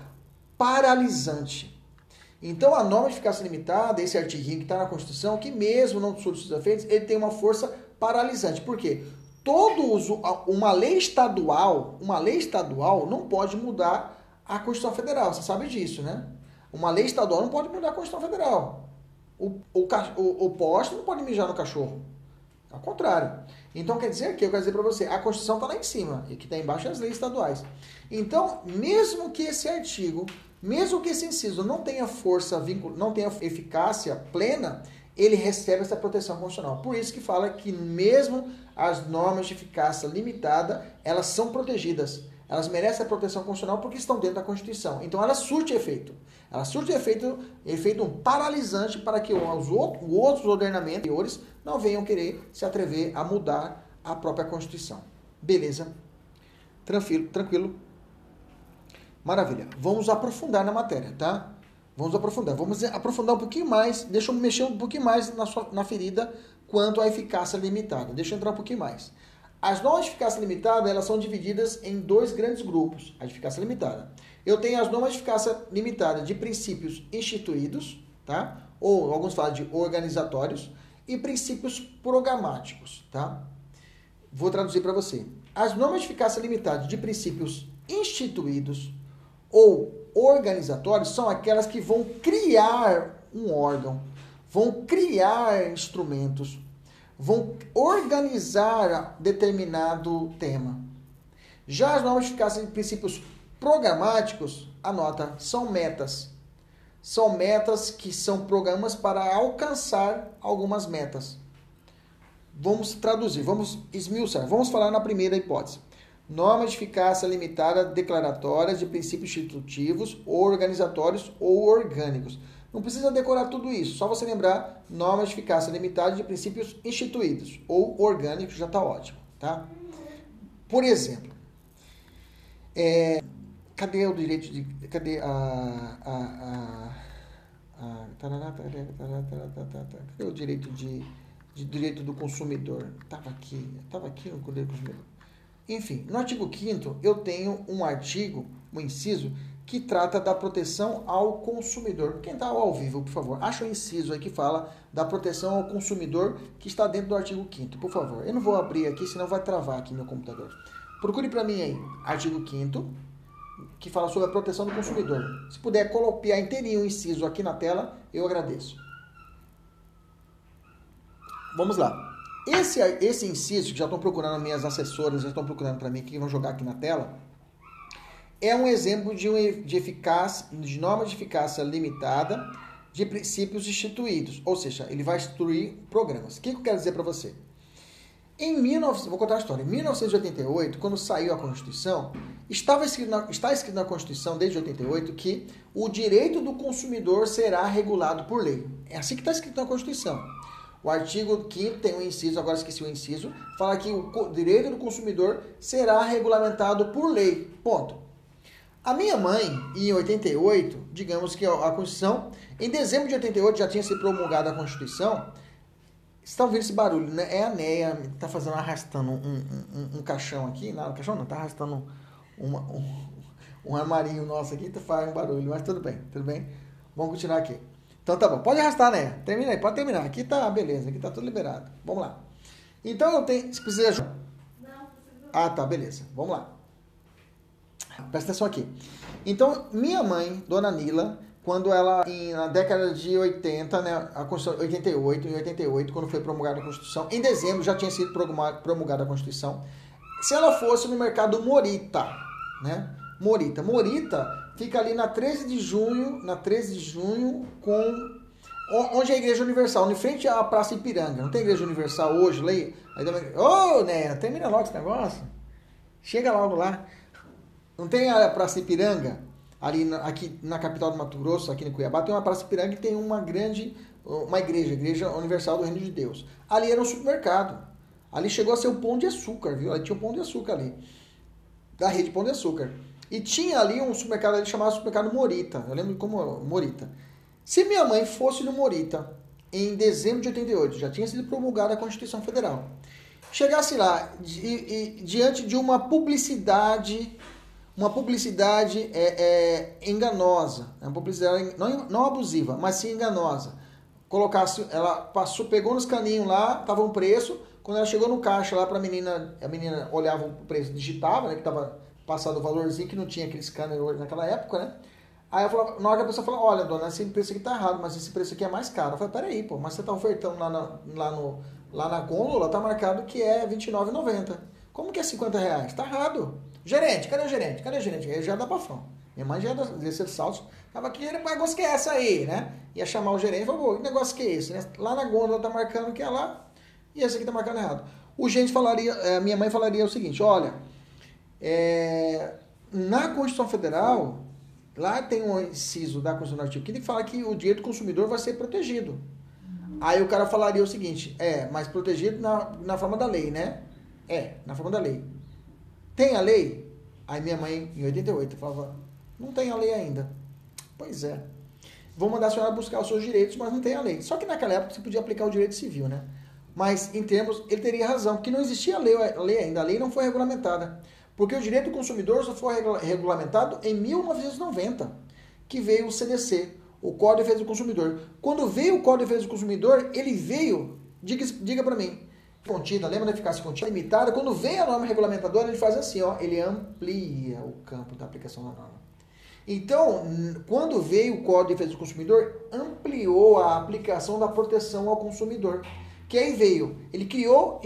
paralisante. Então, a norma de eficácia limitada, esse artiguinho que está na Constituição, que mesmo não os efeitos, ele tem uma força paralisante. Por quê? Todo uso, uma lei estadual, uma lei estadual não pode mudar a Constituição Federal. Você sabe disso, né? Uma lei estadual não pode mudar a Constituição Federal. O, o, o, o poste não pode mijar no cachorro. Ao contrário. Então quer dizer que eu quero dizer para você, a Constituição está lá em cima e que está embaixo as leis estaduais. Então, mesmo que esse artigo mesmo que esse inciso não tenha força, não tenha eficácia plena, ele recebe essa proteção constitucional. Por isso que fala que mesmo as normas de eficácia limitada, elas são protegidas. Elas merecem a proteção constitucional porque estão dentro da Constituição. Então ela surte efeito. Ela surte efeito, efeito um paralisante para que os outros ordenamentos não venham querer se atrever a mudar a própria Constituição. Beleza? Tranquilo, tranquilo. Maravilha. Vamos aprofundar na matéria, tá? Vamos aprofundar. Vamos aprofundar um pouquinho mais. Deixa eu mexer um pouquinho mais na, sua, na ferida quanto à eficácia limitada. Deixa eu entrar um pouquinho mais. As normas de eficácia limitada, elas são divididas em dois grandes grupos. A eficácia limitada. Eu tenho as normas de eficácia limitada de princípios instituídos, tá? Ou alguns falam de organizatórios e princípios programáticos, tá? vou traduzir para você. As normas de eficácia limitada de princípios instituídos ou organizatórios são aquelas que vão criar um órgão, vão criar instrumentos, vão organizar determinado tema. Já as normas eficácia de princípios programáticos, anota, são metas. São metas que são programas para alcançar algumas metas. Vamos traduzir, vamos esmiuçar. Vamos falar na primeira hipótese. Normas de eficácia limitada declaratórias de princípios institutivos, ou organizatórios ou orgânicos. Não precisa decorar tudo isso, só você lembrar normas de eficácia limitada de princípios instituídos ou orgânicos já está ótimo, tá? Por exemplo, é, cadê o direito de. Cadê a. a, a, o direito de, de direito do consumidor? Estava aqui, estava aqui no Código do Consumidor. Enfim, no artigo 5 eu tenho um artigo, um inciso, que trata da proteção ao consumidor. Quem está ao vivo, por favor, acha o inciso aí que fala da proteção ao consumidor que está dentro do artigo 5 por favor. Eu não vou abrir aqui, senão vai travar aqui meu computador. Procure para mim aí, artigo 5 que fala sobre a proteção do consumidor. Se puder copiar inteirinho o inciso aqui na tela, eu agradeço. Vamos lá. Esse, esse inciso, que já estão procurando, minhas assessoras já estão procurando para mim, que vão jogar aqui na tela, é um exemplo de, um, de, eficácia, de norma de eficácia limitada de princípios instituídos. Ou seja, ele vai instruir programas. O que, que eu quero dizer para você? Em 19, vou contar a história. Em 1988, quando saiu a Constituição, estava escrito na, está escrito na Constituição desde 88 que o direito do consumidor será regulado por lei. É assim que está escrito na Constituição. O artigo 5 tem um inciso, agora esqueci o inciso, fala que o direito do consumidor será regulamentado por lei. Ponto. A minha mãe, em 88, digamos que a Constituição, em dezembro de 88 já tinha sido promulgada a Constituição, estão ouvindo esse barulho, né? É a Neia tá fazendo, arrastando um, um, um, caixão aqui. Não, caixão não, tá arrastando uma, um, um armarinho nosso aqui, tá fazendo barulho, mas tudo bem, tudo bem. Vamos continuar aqui. Então tá bom, pode arrastar, né? Termina aí, pode terminar. Aqui tá beleza, aqui tá tudo liberado. Vamos lá. Então eu tenho. Se precisa. Não, precisa. Ah, tá, beleza. Vamos lá. Presta atenção aqui. Então, minha mãe, dona Nila, quando ela, em, na década de 80, né, a Constituição, 88, em 88, quando foi promulgada a Constituição, em dezembro já tinha sido promulgada a Constituição, se ela fosse no mercado Morita, né, Morita, Morita fica ali na 13 de junho, na 13 de junho, com onde é a Igreja Universal, em frente à Praça Ipiranga. Não tem Igreja Universal hoje, leia. Ô, oh, né, termina logo esse negócio. Chega logo lá. Não tem a Praça Ipiranga? ali na, aqui na capital do Mato Grosso, aqui no Cuiabá, tem uma Praça Piranga que tem uma grande, uma igreja, Igreja Universal do Reino de Deus. Ali era um supermercado. Ali chegou a ser o Pão de Açúcar, viu? Ali tinha o Pão de Açúcar ali. Da rede Pão de Açúcar. E tinha ali um supermercado ali chamado Supermercado Morita. Eu lembro como Morita. Se minha mãe fosse no Morita em dezembro de 88, já tinha sido promulgada a Constituição Federal. Chegasse lá di, diante de uma publicidade uma publicidade é, é, enganosa, uma publicidade não, não abusiva, mas sim enganosa. Colocasse, ela passou, pegou nos caninhos lá, tava um preço, quando ela chegou no caixa lá para a menina, a menina olhava o preço, digitava, né, que tava passado o valorzinho, que não tinha aquele scanner naquela época, né? Aí eu falava, na hora que a pessoa falou, olha, dona, esse preço aqui tá errado, mas esse preço aqui é mais caro. Eu falei, peraí, pô, mas você tá ofertando lá na, lá no, lá na gôndola, tá marcado que é R$29,90. Como que é 50 reais? Tá errado. Gerente, cadê o gerente? Cadê o gerente? Ele já da Pafão. Minha mãe já é desse salto. Tava que negócio que é essa aí, né? Ia chamar o gerente e falou, que negócio que é esse? Né? Lá na gôndola tá marcando que é lá e esse aqui tá marcando errado. O gente falaria, a minha mãe falaria o seguinte, olha, é, na Constituição Federal, lá tem um inciso da Constituição do artigo 5 que fala que o direito do consumidor vai ser protegido. Aí o cara falaria o seguinte, é, mas protegido na, na forma da lei, né? É, na forma da lei. Tem a lei? Aí minha mãe, em 88, falava, não tem a lei ainda. Pois é. Vou mandar a senhora buscar os seus direitos, mas não tem a lei. Só que naquela época você podia aplicar o direito civil, né? Mas, em termos, ele teria razão, porque não existia lei, a lei ainda. A lei não foi regulamentada. Porque o direito do consumidor só foi regulamentado em 1990, que veio o CDC, o Código de Defesa do Consumidor. Quando veio o Código de Defesa do Consumidor, ele veio, diga, diga para mim, contida, lembra da eficácia contida limitada? Quando vem a norma regulamentadora, ele faz assim, ó, ele amplia o campo da aplicação da norma. Então, quando veio o Código de Defesa do Consumidor, ampliou a aplicação da proteção ao consumidor. Que aí veio, ele criou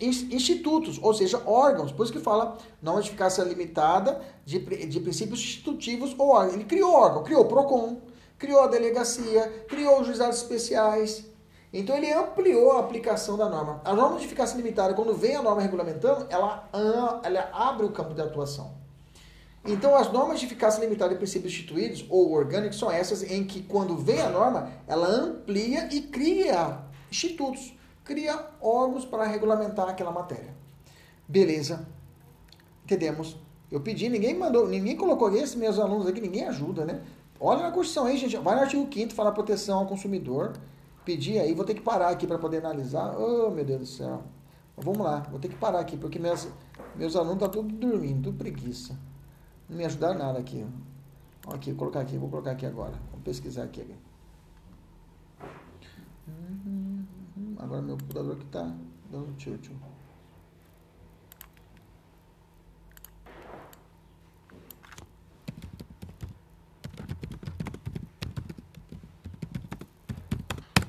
institutos, ou seja, órgãos, por isso que fala de eficácia limitada de, de princípios institutivos ou órgãos. Ele criou órgão, criou o PROCON, criou a delegacia, criou os juizados especiais. Então ele ampliou a aplicação da norma. A norma de eficácia limitada, quando vem a norma regulamentando, ela, ela abre o campo de atuação. Então, as normas de eficácia limitada e princípios instituídos ou orgânicos são essas em que, quando vem a norma, ela amplia e cria institutos, cria órgãos para regulamentar aquela matéria. Beleza. Entendemos. Eu pedi, ninguém mandou, ninguém colocou esses meus alunos aqui, ninguém ajuda, né? Olha na Constituição aí, gente. Vai no artigo 5 fala proteção ao consumidor. Pedir aí, vou ter que parar aqui para poder analisar. Oh, meu Deus do céu. Vamos lá, vou ter que parar aqui, porque meus, meus alunos estão tá tudo dormindo, tudo preguiça. Não me ajudaram nada aqui. Aqui, vou colocar aqui, vou colocar aqui agora. Vamos pesquisar aqui. Agora meu computador que está dando tilt.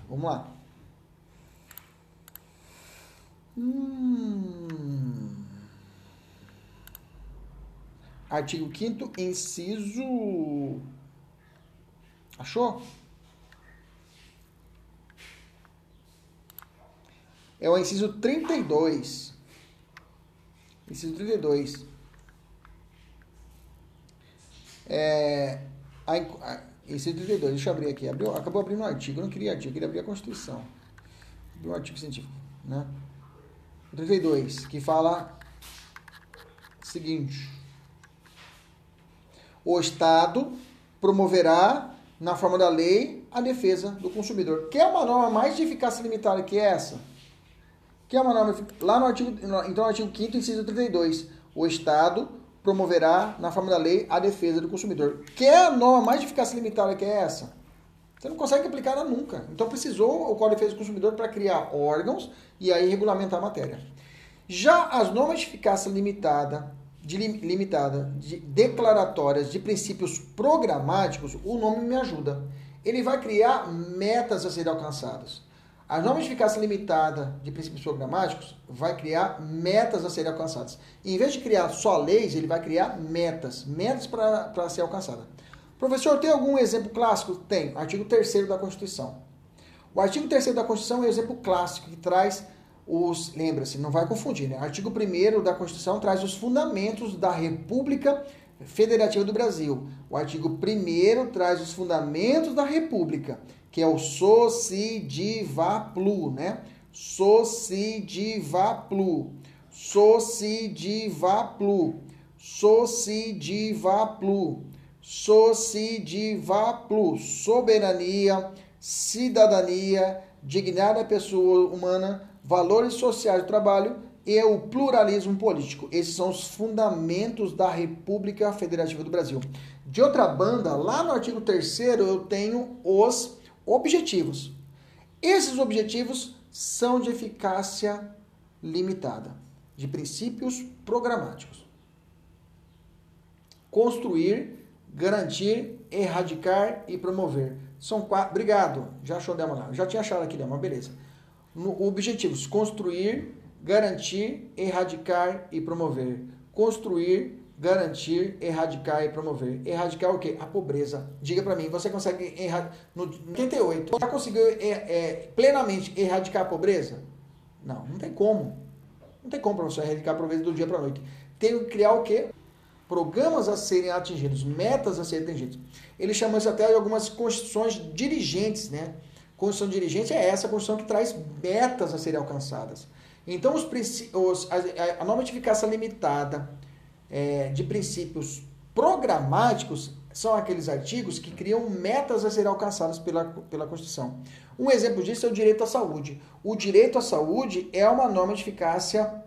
Vamos lá. Hum. Artigo 5 inciso. Achou? É o inciso 32. Inciso 32. É, a, a, inciso 32, deixa eu abrir aqui. Abriu, acabou abrindo um artigo. Eu não queria artigo, eu queria abrir a Constituição. Abriu um artigo científico. Né? 32, que fala o seguinte o Estado promoverá, na forma da lei, a defesa do consumidor. Quer uma norma mais de eficácia limitada que essa? Quer uma norma. Lá no artigo, então, no artigo 5, inciso 32. O Estado promoverá, na forma da lei, a defesa do consumidor. Quer a norma mais de eficácia limitada que essa? Você não consegue aplicar ela nunca. Então precisou o Código de Defesa do Consumidor para criar órgãos e aí regulamentar a matéria. Já as normas de eficácia limitada de limitada, de declaratórias de princípios programáticos, o nome me ajuda. Ele vai criar metas a serem alcançadas. A eficácia limitada de princípios programáticos vai criar metas a serem alcançadas. Em vez de criar só leis, ele vai criar metas, metas para ser alcançada. Professor, tem algum exemplo clássico? Tem. Artigo 3 da Constituição. O artigo 3 da Constituição é o exemplo clássico que traz os. Lembra-se, não vai confundir, né? Artigo 1 da Constituição traz os fundamentos da República Federativa do Brasil. O artigo 1 traz os fundamentos da República, que é o Socidivaplu, né? Socidivaplu. Socidivaplu. Socidivaplu. Socidivaplu. Soberania, cidadania, dignidade da pessoa humana, valores sociais do trabalho e o pluralismo político. Esses são os fundamentos da República Federativa do Brasil. De outra banda, lá no artigo 3 eu tenho os objetivos. Esses objetivos são de eficácia limitada, de princípios programáticos. Construir, garantir, erradicar e promover. São quatro. Obrigado. Já achou Delma. Já tinha achado aqui, Delma. Beleza no, objetivos: construir, garantir, erradicar e promover. Construir, garantir, erradicar e promover. Erradicar o quê? A pobreza. Diga para mim, você consegue erradicar. No 88, já conseguiu é, é, plenamente erradicar a pobreza? Não, não tem como. Não tem como para você erradicar a pobreza do dia para noite. Tem que criar o quê? Programas a serem atingidos, metas a serem atingidos. Ele chama isso até de algumas constituições dirigentes, né? Constituição dirigente é essa constituição que traz metas a serem alcançadas. Então, os, os, a, a norma de eficácia limitada é, de princípios programáticos são aqueles artigos que criam metas a serem alcançadas pela, pela Constituição. Um exemplo disso é o direito à saúde. O direito à saúde é uma norma de eficácia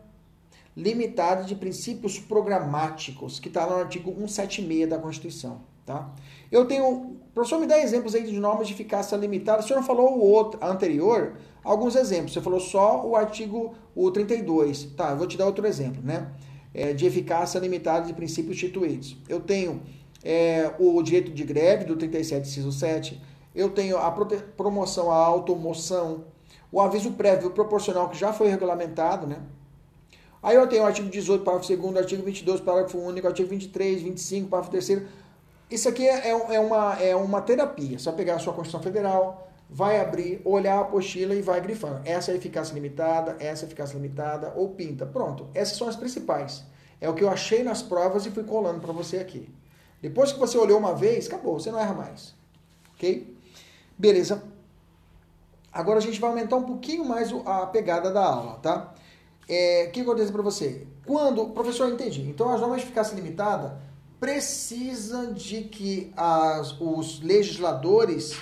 limitada de princípios programáticos, que está no artigo 176 da Constituição. Tá? Eu tenho. Professor, me dá exemplos aí de normas de eficácia limitada. O senhor falou o outro, anterior. alguns exemplos. Você falou só o artigo o 32. Tá, eu vou te dar outro exemplo, né? É, de eficácia limitada de princípios instituídos. Eu tenho é, o direito de greve do 37, inciso 7. Eu tenho a promoção à automoção, o aviso prévio proporcional que já foi regulamentado, né? Aí eu tenho o artigo 18, parágrafo 2 artigo 22, parágrafo único, artigo 23, 25, parágrafo 3 Isso aqui é, é, é, uma, é uma terapia. Você vai pegar a sua Constituição Federal, vai abrir, olhar a apostila e vai grifar. Essa é eficácia limitada, essa é eficácia limitada, ou pinta. Pronto. Essas são as principais. É o que eu achei nas provas e fui colando para você aqui. Depois que você olhou uma vez, acabou, você não erra mais. Ok? Beleza. Agora a gente vai aumentar um pouquinho mais a pegada da aula, tá? É, o que acontece para você? Quando, professor, entendi. Então as normas de eficácia limitada precisam de que as, os legisladores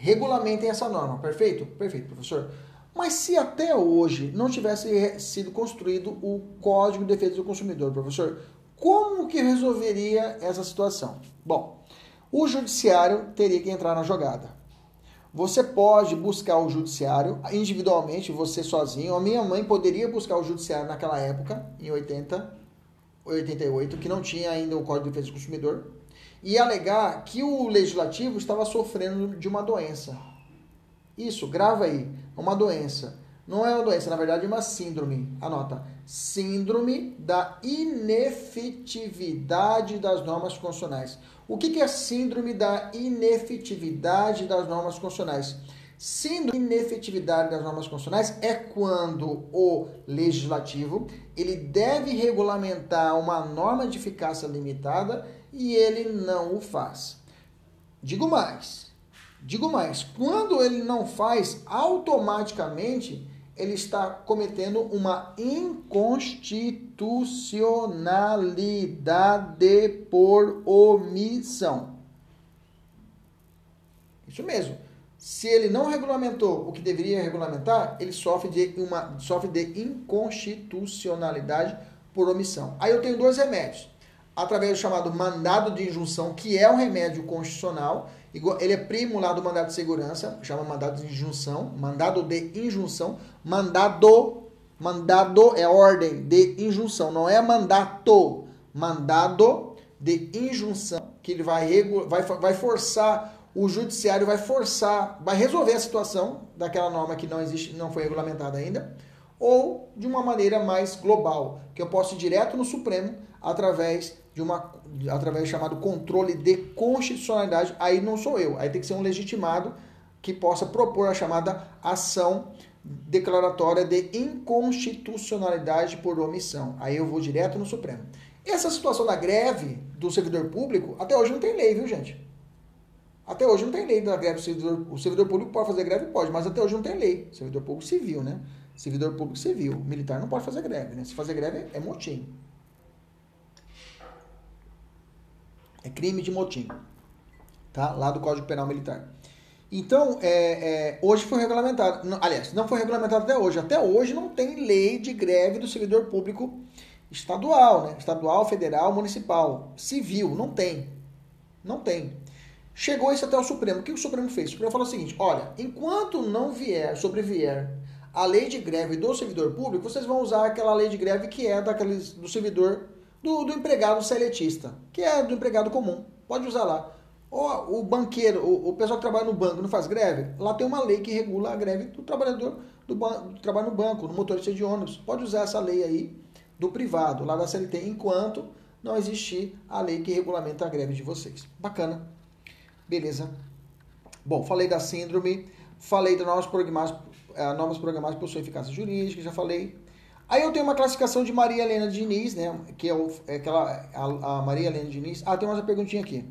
regulamentem essa norma, perfeito? Perfeito, professor. Mas se até hoje não tivesse sido construído o Código de Defesa do Consumidor, professor, como que resolveria essa situação? Bom, o judiciário teria que entrar na jogada. Você pode buscar o judiciário individualmente, você sozinho. A minha mãe poderia buscar o judiciário naquela época, em 80, 88, que não tinha ainda o Código de Defesa do Consumidor, e alegar que o legislativo estava sofrendo de uma doença. Isso, grava aí, uma doença. Não é uma doença, na verdade é uma síndrome. Anota. Síndrome da inefetividade das normas constitucionais. O que é síndrome da inefetividade das normas constitucionais? Síndrome de inefetividade das normas constitucionais é quando o legislativo ele deve regulamentar uma norma de eficácia limitada e ele não o faz. Digo mais, digo mais, quando ele não faz, automaticamente ele está cometendo uma inconstitucionalidade por omissão. Isso mesmo. Se ele não regulamentou o que deveria regulamentar, ele sofre de uma sofre de inconstitucionalidade por omissão. Aí eu tenho dois remédios. Através do chamado mandado de injunção, que é um remédio constitucional, ele é primo lá do mandado de segurança, chama mandado de injunção, mandado de injunção, mandado, mandado é ordem de injunção, não é mandato, mandado de injunção, que ele vai, vai, vai forçar, o judiciário vai forçar, vai resolver a situação daquela norma que não existe, não foi regulamentada ainda, ou de uma maneira mais global, que eu posso ir direto no Supremo através de uma através do chamado controle de constitucionalidade, aí não sou eu, aí tem que ser um legitimado que possa propor a chamada ação declaratória de inconstitucionalidade por omissão. Aí eu vou direto no Supremo. Essa situação da greve do servidor público, até hoje não tem lei, viu, gente? Até hoje não tem lei da greve do servidor. O servidor público pode fazer greve? Pode, mas até hoje não tem lei. Servidor público civil, né? Servidor público civil. Militar não pode fazer greve, né? Se fazer greve é motim. É crime de motim, tá? Lá do Código Penal Militar. Então, é, é, hoje foi regulamentado. Não, aliás, não foi regulamentado até hoje. Até hoje não tem lei de greve do servidor público estadual, né? Estadual, federal, municipal, civil. Não tem. Não tem. Chegou isso até o Supremo. O que o Supremo fez? O Supremo falou o seguinte: olha, enquanto não vier, sobrevier a lei de greve do servidor público, vocês vão usar aquela lei de greve que é daqueles, do servidor do, do empregado seletista, que é do empregado comum. Pode usar lá. Ou o banqueiro, o, o, pessoal que trabalha no banco não faz greve, lá tem uma lei que regula a greve do trabalhador do, do trabalho no banco, no motorista de ônibus. Pode usar essa lei aí do privado, lá da CLT, enquanto não existir a lei que regulamenta a greve de vocês. Bacana. Beleza. Bom, falei da síndrome, falei das normas programáticas, uh, normas programáticas possuem eficácia jurídica, já falei Aí eu tenho uma classificação de Maria Helena Diniz, né? Que é, o, é aquela. A, a, Maria Helena Diniz. Ah, tem uma perguntinha aqui.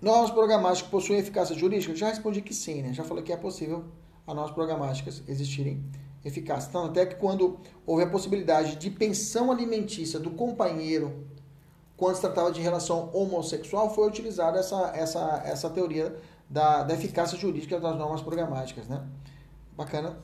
Normas programáticas possuem eficácia jurídica? Já respondi que sim, né? Já falei que é possível as normas programáticas existirem eficazes. Então, até que quando houve a possibilidade de pensão alimentícia do companheiro, quando se tratava de relação homossexual, foi utilizada essa, essa, essa teoria da, da eficácia jurídica das normas programáticas, né? Bacana.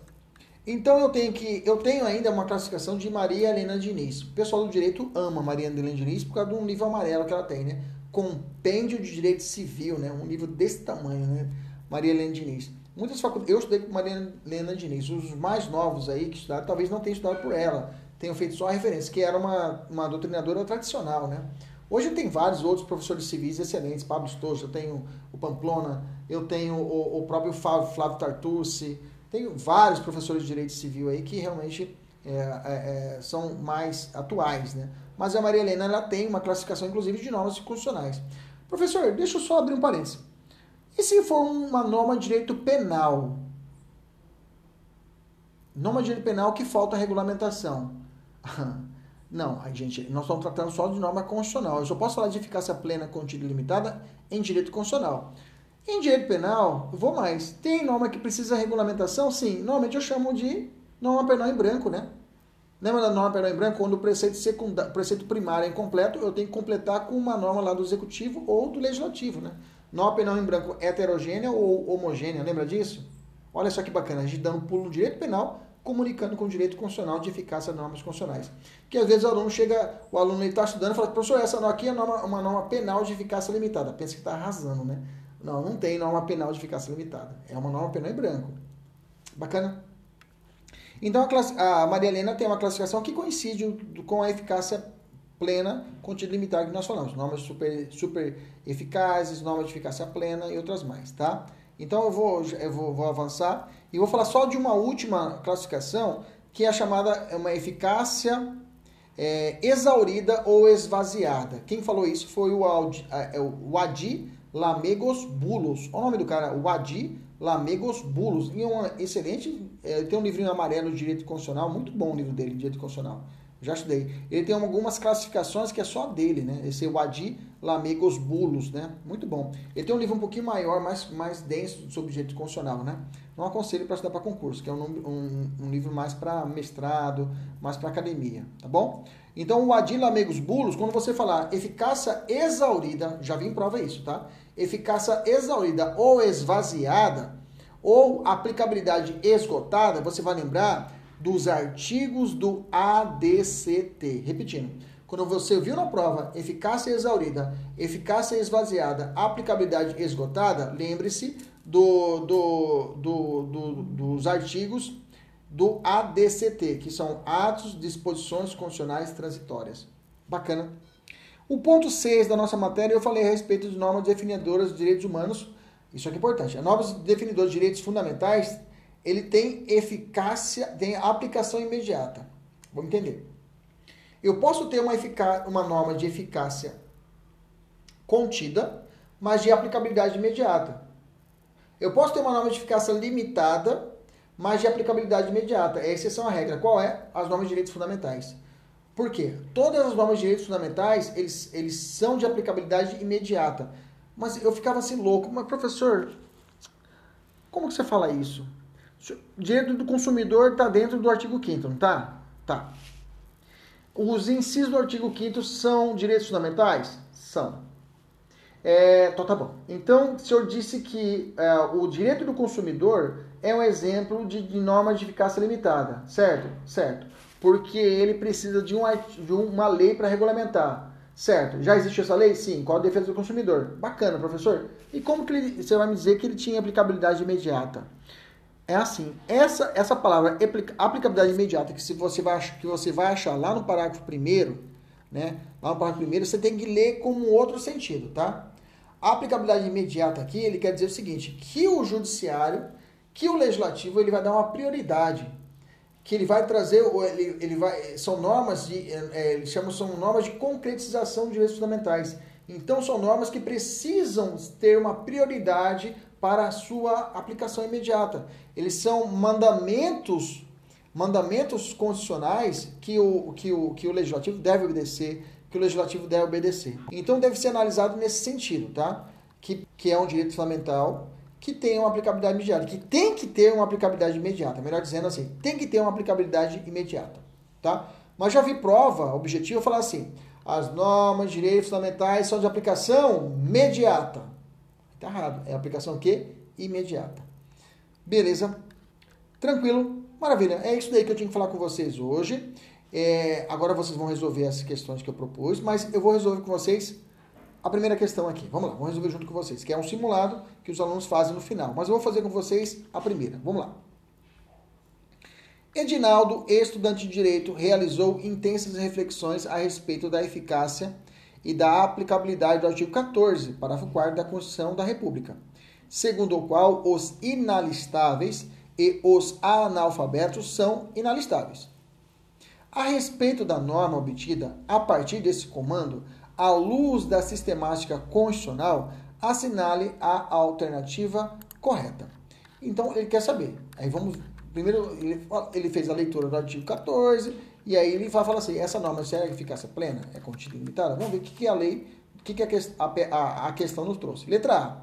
Então eu tenho que eu tenho ainda uma classificação de Maria Helena Diniz. O pessoal do direito ama Maria Helena Diniz por causa de um livro amarelo que ela tem, né? Compêndio de Direito Civil, né? Um livro desse tamanho, né? Maria Helena Diniz. Muitas faculdades, eu estudei com Maria Helena Diniz, os mais novos aí que estudaram, talvez não tenham estudado por ela, tenham feito só a referência, que era uma, uma doutrinadora tradicional, né? Hoje tem vários outros professores civis excelentes, Pablo Stojo, eu tenho o Pamplona, eu tenho o, o próprio Flávio, Flávio Tartucci, tenho vários professores de direito civil aí que realmente é, é, é, são mais atuais, né? Mas a Maria Helena ela tem uma classificação, inclusive, de normas constitucionais. Professor, deixa eu só abrir um parênteses. E se for uma norma de direito penal? Norma de direito penal que falta regulamentação. Não, a gente, nós estamos tratando só de norma constitucional. Eu só posso falar de eficácia plena contida e limitada em direito constitucional. Em direito penal, vou mais. Tem norma que precisa regulamentação? Sim. Normalmente eu chamo de norma penal em branco, né? Lembra da norma penal em branco? Quando o preceito, secundário, preceito primário é incompleto, eu tenho que completar com uma norma lá do executivo ou do legislativo, né? Norma penal em branco heterogênea ou homogênea, lembra disso? Olha só que bacana, a gente dando pulo no direito penal, comunicando com o direito constitucional de eficácia de normas constitucionais. Que às vezes o aluno chega, o aluno está estudando e fala, professor, essa aqui é uma norma penal de eficácia limitada. Pensa que está arrasando, né? Não, não tem norma penal de eficácia limitada. É uma norma penal em branco. Bacana? Então a, a Maria Helena tem uma classificação que coincide com a eficácia plena contida limitada que nós falamos. Normas super, super eficazes, normas de eficácia plena e outras mais, tá? Então eu vou, eu vou, vou avançar e vou falar só de uma última classificação que é a chamada é uma eficácia é, exaurida ou esvaziada. Quem falou isso foi o, Audi, é, o Adi Lamegos Bulos. O nome do cara, o Adi Lamegos Bulos. E é um excelente, é, tem um livrinho amarelo de direito constitucional, muito bom o livro dele, de direito constitucional. Já estudei. Ele tem algumas classificações que é só dele, né? Esse é o Adi Lamegos Bulos, né? Muito bom. Ele tem um livro um pouquinho maior, mais, mais denso sobre direito constitucional, né? Não aconselho para estudar para concurso, que é um, um, um livro mais para mestrado, mais para academia, tá bom? Então, o Adi Lamegos Bulos, quando você falar eficácia exaurida, já vi em prova isso, tá? Eficácia exaurida ou esvaziada, ou aplicabilidade esgotada, você vai lembrar dos artigos do ADCT. Repetindo, quando você viu na prova eficácia exaurida, eficácia esvaziada, aplicabilidade esgotada, lembre-se do, do, do, do, dos artigos do ADCT, que são atos, disposições constitucionais transitórias. Bacana. O ponto 6 da nossa matéria eu falei a respeito de normas definidoras de direitos humanos. Isso aqui é importante. A normas definidoras de direitos fundamentais ele tem eficácia, tem aplicação imediata. Vamos entender. Eu posso ter uma, uma norma de eficácia contida, mas de aplicabilidade imediata. Eu posso ter uma norma de eficácia limitada, mas de aplicabilidade imediata. É exceção à regra. Qual é? As normas de direitos fundamentais. Por quê? Todas as normas de direitos fundamentais, eles, eles são de aplicabilidade imediata. Mas eu ficava assim louco. Mas, professor, como que você fala isso? Direito do consumidor está dentro do artigo 5 não tá? Tá. Os incisos do artigo 5 são direitos fundamentais? São. É, então tá bom. Então, o senhor disse que é, o direito do consumidor é um exemplo de, de norma de eficácia limitada, certo? Certo. Porque ele precisa de, um, de uma lei para regulamentar, certo? Já existe essa lei? Sim. Qual a defesa do consumidor? Bacana, professor. E como que ele, você vai me dizer que ele tinha aplicabilidade imediata? é assim, essa essa palavra aplicabilidade imediata que se você vai que você vai achar lá no parágrafo primeiro, né? Lá no parágrafo primeiro, você tem que ler como outro sentido, tá? A aplicabilidade imediata aqui, ele quer dizer o seguinte, que o judiciário, que o legislativo, ele vai dar uma prioridade, que ele vai trazer, ele, ele vai, são normas de, é, eles chamam, são normas de concretização de direitos fundamentais. Então, são normas que precisam ter uma prioridade para a sua aplicação imediata. Eles são mandamentos, mandamentos constitucionais que o, que o, que o legislativo deve obedecer, que o legislativo deve obedecer. Então deve ser analisado nesse sentido, tá? Que, que é um direito fundamental que tem uma aplicabilidade imediata, que tem que ter uma aplicabilidade imediata, melhor dizendo assim, tem que ter uma aplicabilidade imediata, tá? Mas já vi prova objetiva falar assim, as normas, direitos fundamentais são de aplicação imediata. Tá errado. É aplicação que imediata. Beleza? Tranquilo? Maravilha. É isso daí que eu tinha que falar com vocês hoje. É, agora vocês vão resolver as questões que eu propus, mas eu vou resolver com vocês a primeira questão aqui. Vamos lá, vamos resolver junto com vocês, que é um simulado que os alunos fazem no final. Mas eu vou fazer com vocês a primeira. Vamos lá. Edinaldo, estudante de direito, realizou intensas reflexões a respeito da eficácia e da aplicabilidade do artigo 14, parágrafo 4 da Constituição da República, segundo o qual os inalistáveis e os analfabetos são inalistáveis. A respeito da norma obtida a partir desse comando, à luz da sistemática constitucional, assinale a alternativa correta. Então ele quer saber. Aí vamos primeiro ele, ele fez a leitura do artigo 14 e aí ele vai falar assim, essa norma será eficácia plena? É contida limitada? Vamos ver o que, que a lei, o que, que a, a, a questão nos trouxe. Letra A.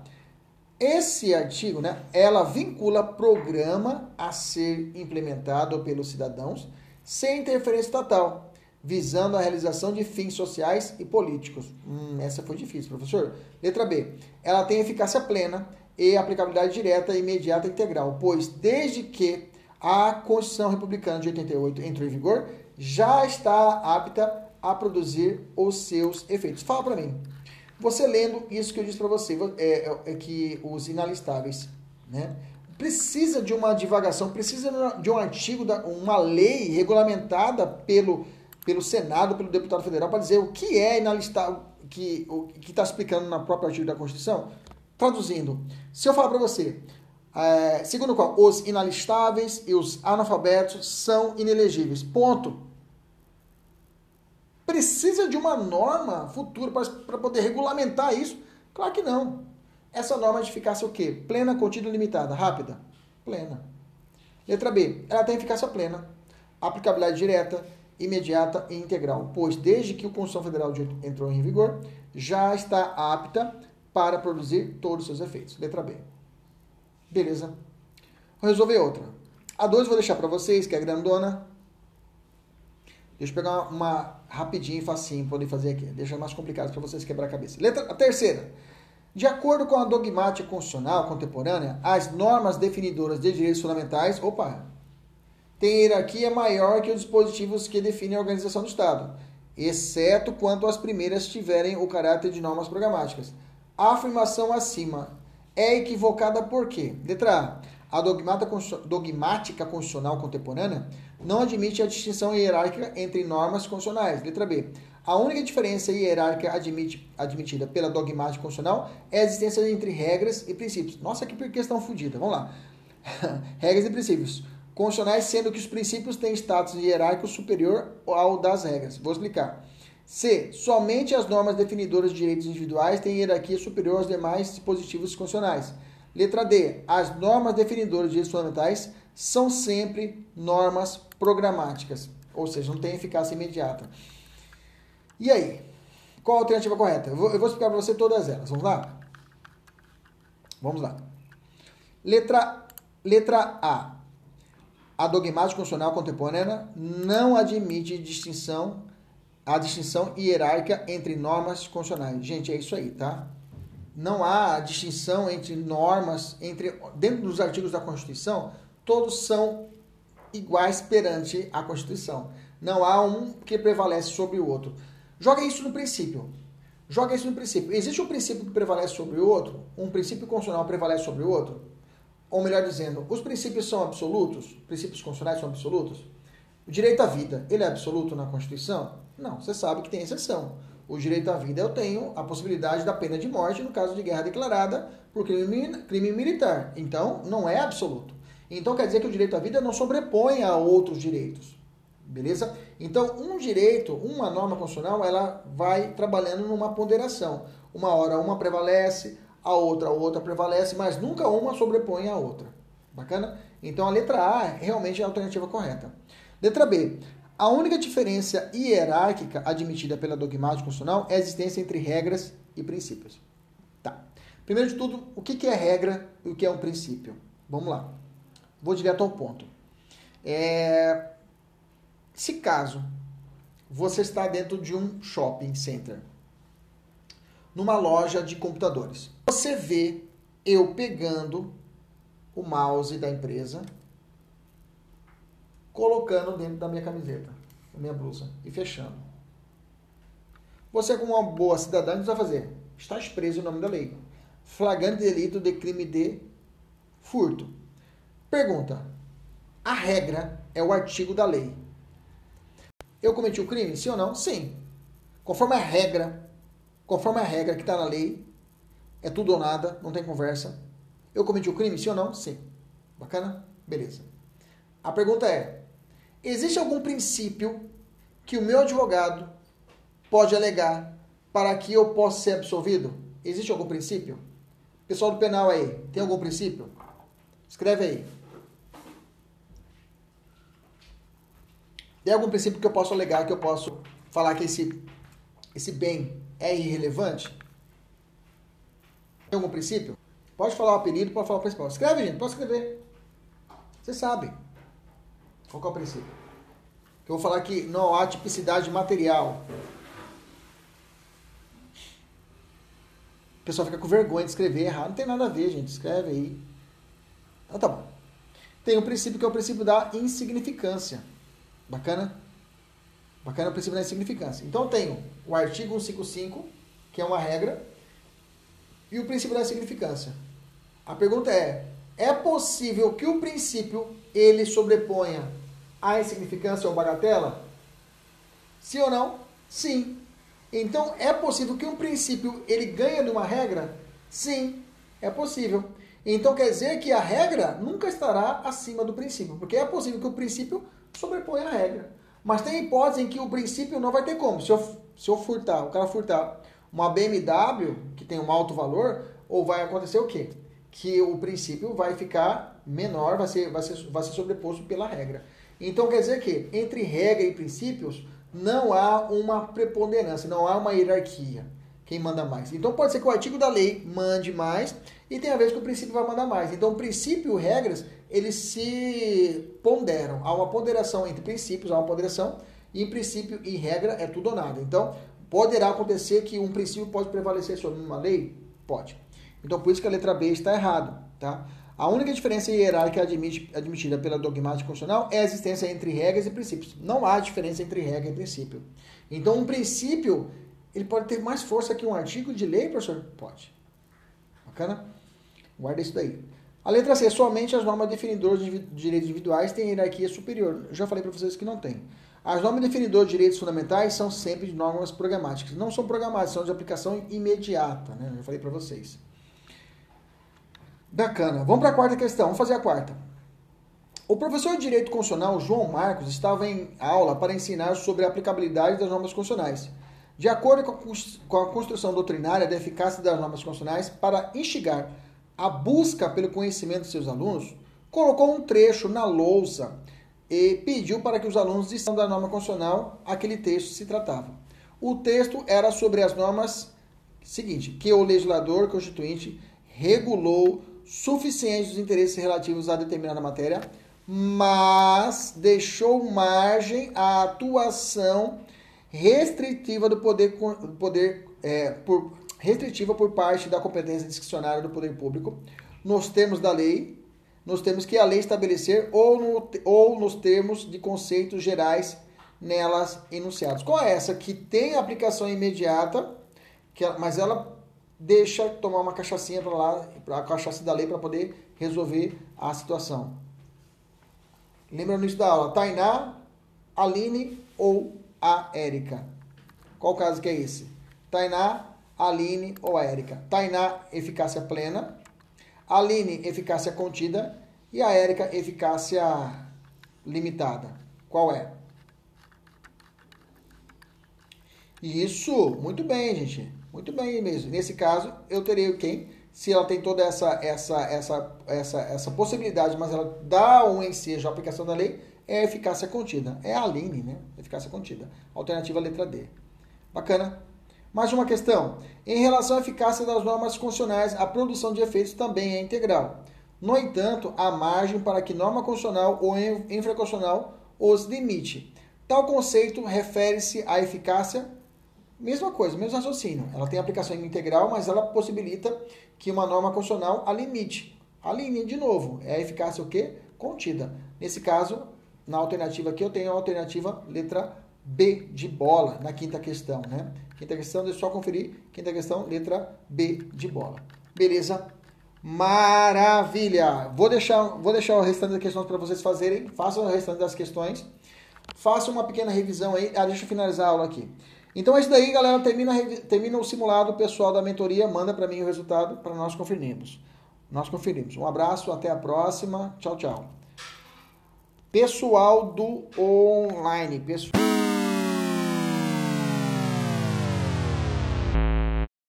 Esse artigo, né, ela vincula programa a ser implementado pelos cidadãos sem interferência estatal, visando a realização de fins sociais e políticos. Hum, essa foi difícil, professor. Letra B. Ela tem eficácia plena e aplicabilidade direta, imediata e integral, pois desde que a Constituição Republicana de 88 entrou em vigor, já está apta a produzir os seus efeitos. Fala para mim. Você lendo isso que eu disse para você, é, é, é, que os inalistáveis, né? Precisa de uma divagação, precisa de um artigo, da, uma lei regulamentada pelo, pelo Senado, pelo deputado federal, para dizer o que é inalistável, que está explicando na própria artigo da Constituição. Traduzindo, se eu falar para você, é, segundo o qual os inalistáveis e os analfabetos são inelegíveis. Ponto. Precisa de uma norma futura para poder regulamentar isso? Claro que não. Essa norma de eficácia o quê? Plena, contínua, limitada. Rápida? Plena. Letra B. Ela tem eficácia plena, aplicabilidade direta, imediata e integral, pois desde que o Constituição Federal entrou em vigor, já está apta para produzir todos os seus efeitos. Letra B. Beleza. Vou resolver outra. A 2 vou deixar para vocês, que é grandona. Deixa eu pegar uma, uma rapidinho e facinho para poder fazer aqui. Deixa mais complicado para vocês quebrar a cabeça. Letra, a terceira. De acordo com a dogmática constitucional contemporânea, as normas definidoras de direitos fundamentais, opa, têm hierarquia maior que os dispositivos que definem a organização do Estado, exceto quanto as primeiras tiverem o caráter de normas programáticas. A afirmação acima é equivocada por quê? Letra A. A dogmática constitucional contemporânea não admite a distinção hierárquica entre normas constitucionais. Letra B. A única diferença hierárquica admite, admitida pela dogmática constitucional é a existência entre regras e princípios. Nossa, que questão fodida. Vamos lá. regras e princípios. Constitucionais, sendo que os princípios têm status hierárquico superior ao das regras. Vou explicar. C. Somente as normas definidoras de direitos individuais têm hierarquia superior aos demais dispositivos constitucionais. Letra D. As normas definidoras de direitos fundamentais são sempre normas programáticas, ou seja, não têm eficácia imediata. E aí? Qual a alternativa correta? Eu vou, eu vou explicar para você todas elas. Vamos lá? Vamos lá. Letra, letra A. A dogmática constitucional contemporânea não admite distinção a distinção hierárquica entre normas constitucionais. Gente, é isso aí, tá? Não há distinção entre normas, entre dentro dos artigos da Constituição, todos são iguais perante a Constituição. Não há um que prevalece sobre o outro. Joga isso no princípio. Joga isso no princípio. Existe um princípio que prevalece sobre o outro? Um princípio constitucional prevalece sobre o outro? Ou melhor dizendo, os princípios são absolutos? Princípios constitucionais são absolutos? O direito à vida, ele é absoluto na Constituição? Não, você sabe que tem exceção. O direito à vida eu tenho a possibilidade da pena de morte no caso de guerra declarada por crime, crime militar. Então, não é absoluto. Então, quer dizer que o direito à vida não sobrepõe a outros direitos. Beleza? Então, um direito, uma norma constitucional, ela vai trabalhando numa ponderação. Uma hora uma prevalece, a outra a outra prevalece, mas nunca uma sobrepõe a outra. Bacana? Então, a letra A realmente é a alternativa correta. Letra B. A única diferença hierárquica admitida pela dogmática constitucional é a existência entre regras e princípios. Tá. Primeiro de tudo, o que é regra e o que é um princípio? Vamos lá. Vou direto ao ponto. É... Se caso você está dentro de um shopping center, numa loja de computadores, você vê eu pegando o mouse da empresa colocando dentro da minha camiseta, da minha blusa e fechando. Você, como uma boa cidadã, o que vai fazer? Está expresso o nome da lei. Flagrante delito de crime de furto. Pergunta: a regra é o artigo da lei. Eu cometi o crime? Sim ou não? Sim. Conforme a regra, conforme a regra que está na lei, é tudo ou nada, não tem conversa. Eu cometi o crime? Sim ou não? Sim. Bacana? Beleza. A pergunta é: existe algum princípio que o meu advogado pode alegar para que eu possa ser absolvido? Existe algum princípio? Pessoal do penal aí, tem algum princípio? Escreve aí. Tem algum princípio que eu posso alegar, que eu posso falar que esse, esse bem é irrelevante? Tem algum princípio? Pode falar o apelido, pode falar o principal. Escreve, gente, pode escrever. Você sabe. Qual é o princípio? Eu vou falar que não há tipicidade material. O pessoal fica com vergonha de escrever errado. Não tem nada a ver, gente. Escreve aí. Então tá bom. Tem um princípio que é o princípio da insignificância. Bacana? Bacana o princípio da insignificância. Então eu tenho o artigo 155, que é uma regra, e o princípio da insignificância. A pergunta é: é possível que o princípio ele sobreponha a insignificância ou bagatela? Sim ou não? Sim. Então é possível que um princípio ele ganhe de uma regra? Sim, é possível. Então quer dizer que a regra nunca estará acima do princípio, porque é possível que o princípio sobrepõe a regra. Mas tem hipótese em que o princípio não vai ter como. Se eu, se eu furtar, o cara furtar uma BMW, que tem um alto valor, ou vai acontecer o quê? Que o princípio vai ficar menor, vai ser, vai ser, vai ser sobreposto pela regra. Então quer dizer que entre regra e princípios não há uma preponderância, não há uma hierarquia. Quem manda mais? Então pode ser que o artigo da lei mande mais e tem a ver que o princípio vai mandar mais. Então princípio e regras eles se ponderam. Há uma ponderação entre princípios, há uma ponderação, e em princípio e regra é tudo ou nada. Então, poderá acontecer que um princípio pode prevalecer sobre uma lei? Pode. Então, por isso que a letra B está errada, tá? A única diferença hierárquica admitida pela dogmática constitucional é a existência entre regras e princípios. Não há diferença entre regra e princípio. Então, um princípio, ele pode ter mais força que um artigo de lei, professor? Pode. Bacana? Guarda isso daí. A letra C, somente as normas definidoras de direitos individuais têm hierarquia superior. Eu já falei para vocês que não tem. As normas definidoras de direitos fundamentais são sempre normas programáticas. Não são programáticas, são de aplicação imediata. Né? Eu já falei para vocês. Bacana. Vamos para a quarta questão. Vamos fazer a quarta. O professor de Direito Constitucional, João Marcos, estava em aula para ensinar sobre a aplicabilidade das normas constitucionais. De acordo com a construção doutrinária da eficácia das normas constitucionais, para instigar a busca pelo conhecimento de seus alunos, colocou um trecho na lousa e pediu para que os alunos disseram da norma constitucional aquele texto se tratava. O texto era sobre as normas seguinte, que o legislador constituinte regulou suficientes os interesses relativos a determinada matéria, mas deixou margem à atuação restritiva do poder, poder é, por, restritiva por parte da competência discricionária do poder público, nos termos da lei, nos termos que a lei estabelecer ou, no, ou nos termos de conceitos gerais nelas enunciados. Qual é essa? Que tem aplicação imediata, que, mas ela deixa tomar uma cachaçinha para lá, a cachaça da lei para poder resolver a situação. Lembra no início da aula, Tainá, Aline ou a Érica? Qual caso que é esse? Tainá, Aline ou Érica. Tainá, eficácia plena. Aline, eficácia contida. E a Érica, eficácia limitada. Qual é? Isso, muito bem, gente. Muito bem mesmo. Nesse caso, eu terei quem? Se ela tem toda essa essa essa essa essa possibilidade, mas ela dá um ensejo à aplicação da lei, é a eficácia contida. É a Aline, né? Eficácia contida. Alternativa letra D. Bacana? Mais uma questão. Em relação à eficácia das normas constitucionais, a produção de efeitos também é integral. No entanto, há margem para que norma constitucional ou infraconstitucional os limite. Tal conceito refere-se à eficácia, mesma coisa, mesmo raciocínio. Ela tem aplicação integral, mas ela possibilita que uma norma constitucional a limite. A de novo, é a eficácia o quê? Contida. Nesse caso, na alternativa aqui, eu tenho a alternativa letra B de bola na quinta questão, né? Quinta questão, deixa eu só conferir. Quinta questão, letra B de bola. Beleza? Maravilha! Vou deixar, vou deixar o restante das questões para vocês fazerem. Façam o restante das questões. Façam uma pequena revisão aí. Ah, deixa eu finalizar a aula aqui. Então é isso daí, galera. Termina, termina o simulado. Pessoal da mentoria manda para mim o resultado para nós conferirmos. Nós conferimos. Um abraço, até a próxima. Tchau, tchau. Pessoal do online. Pessoal...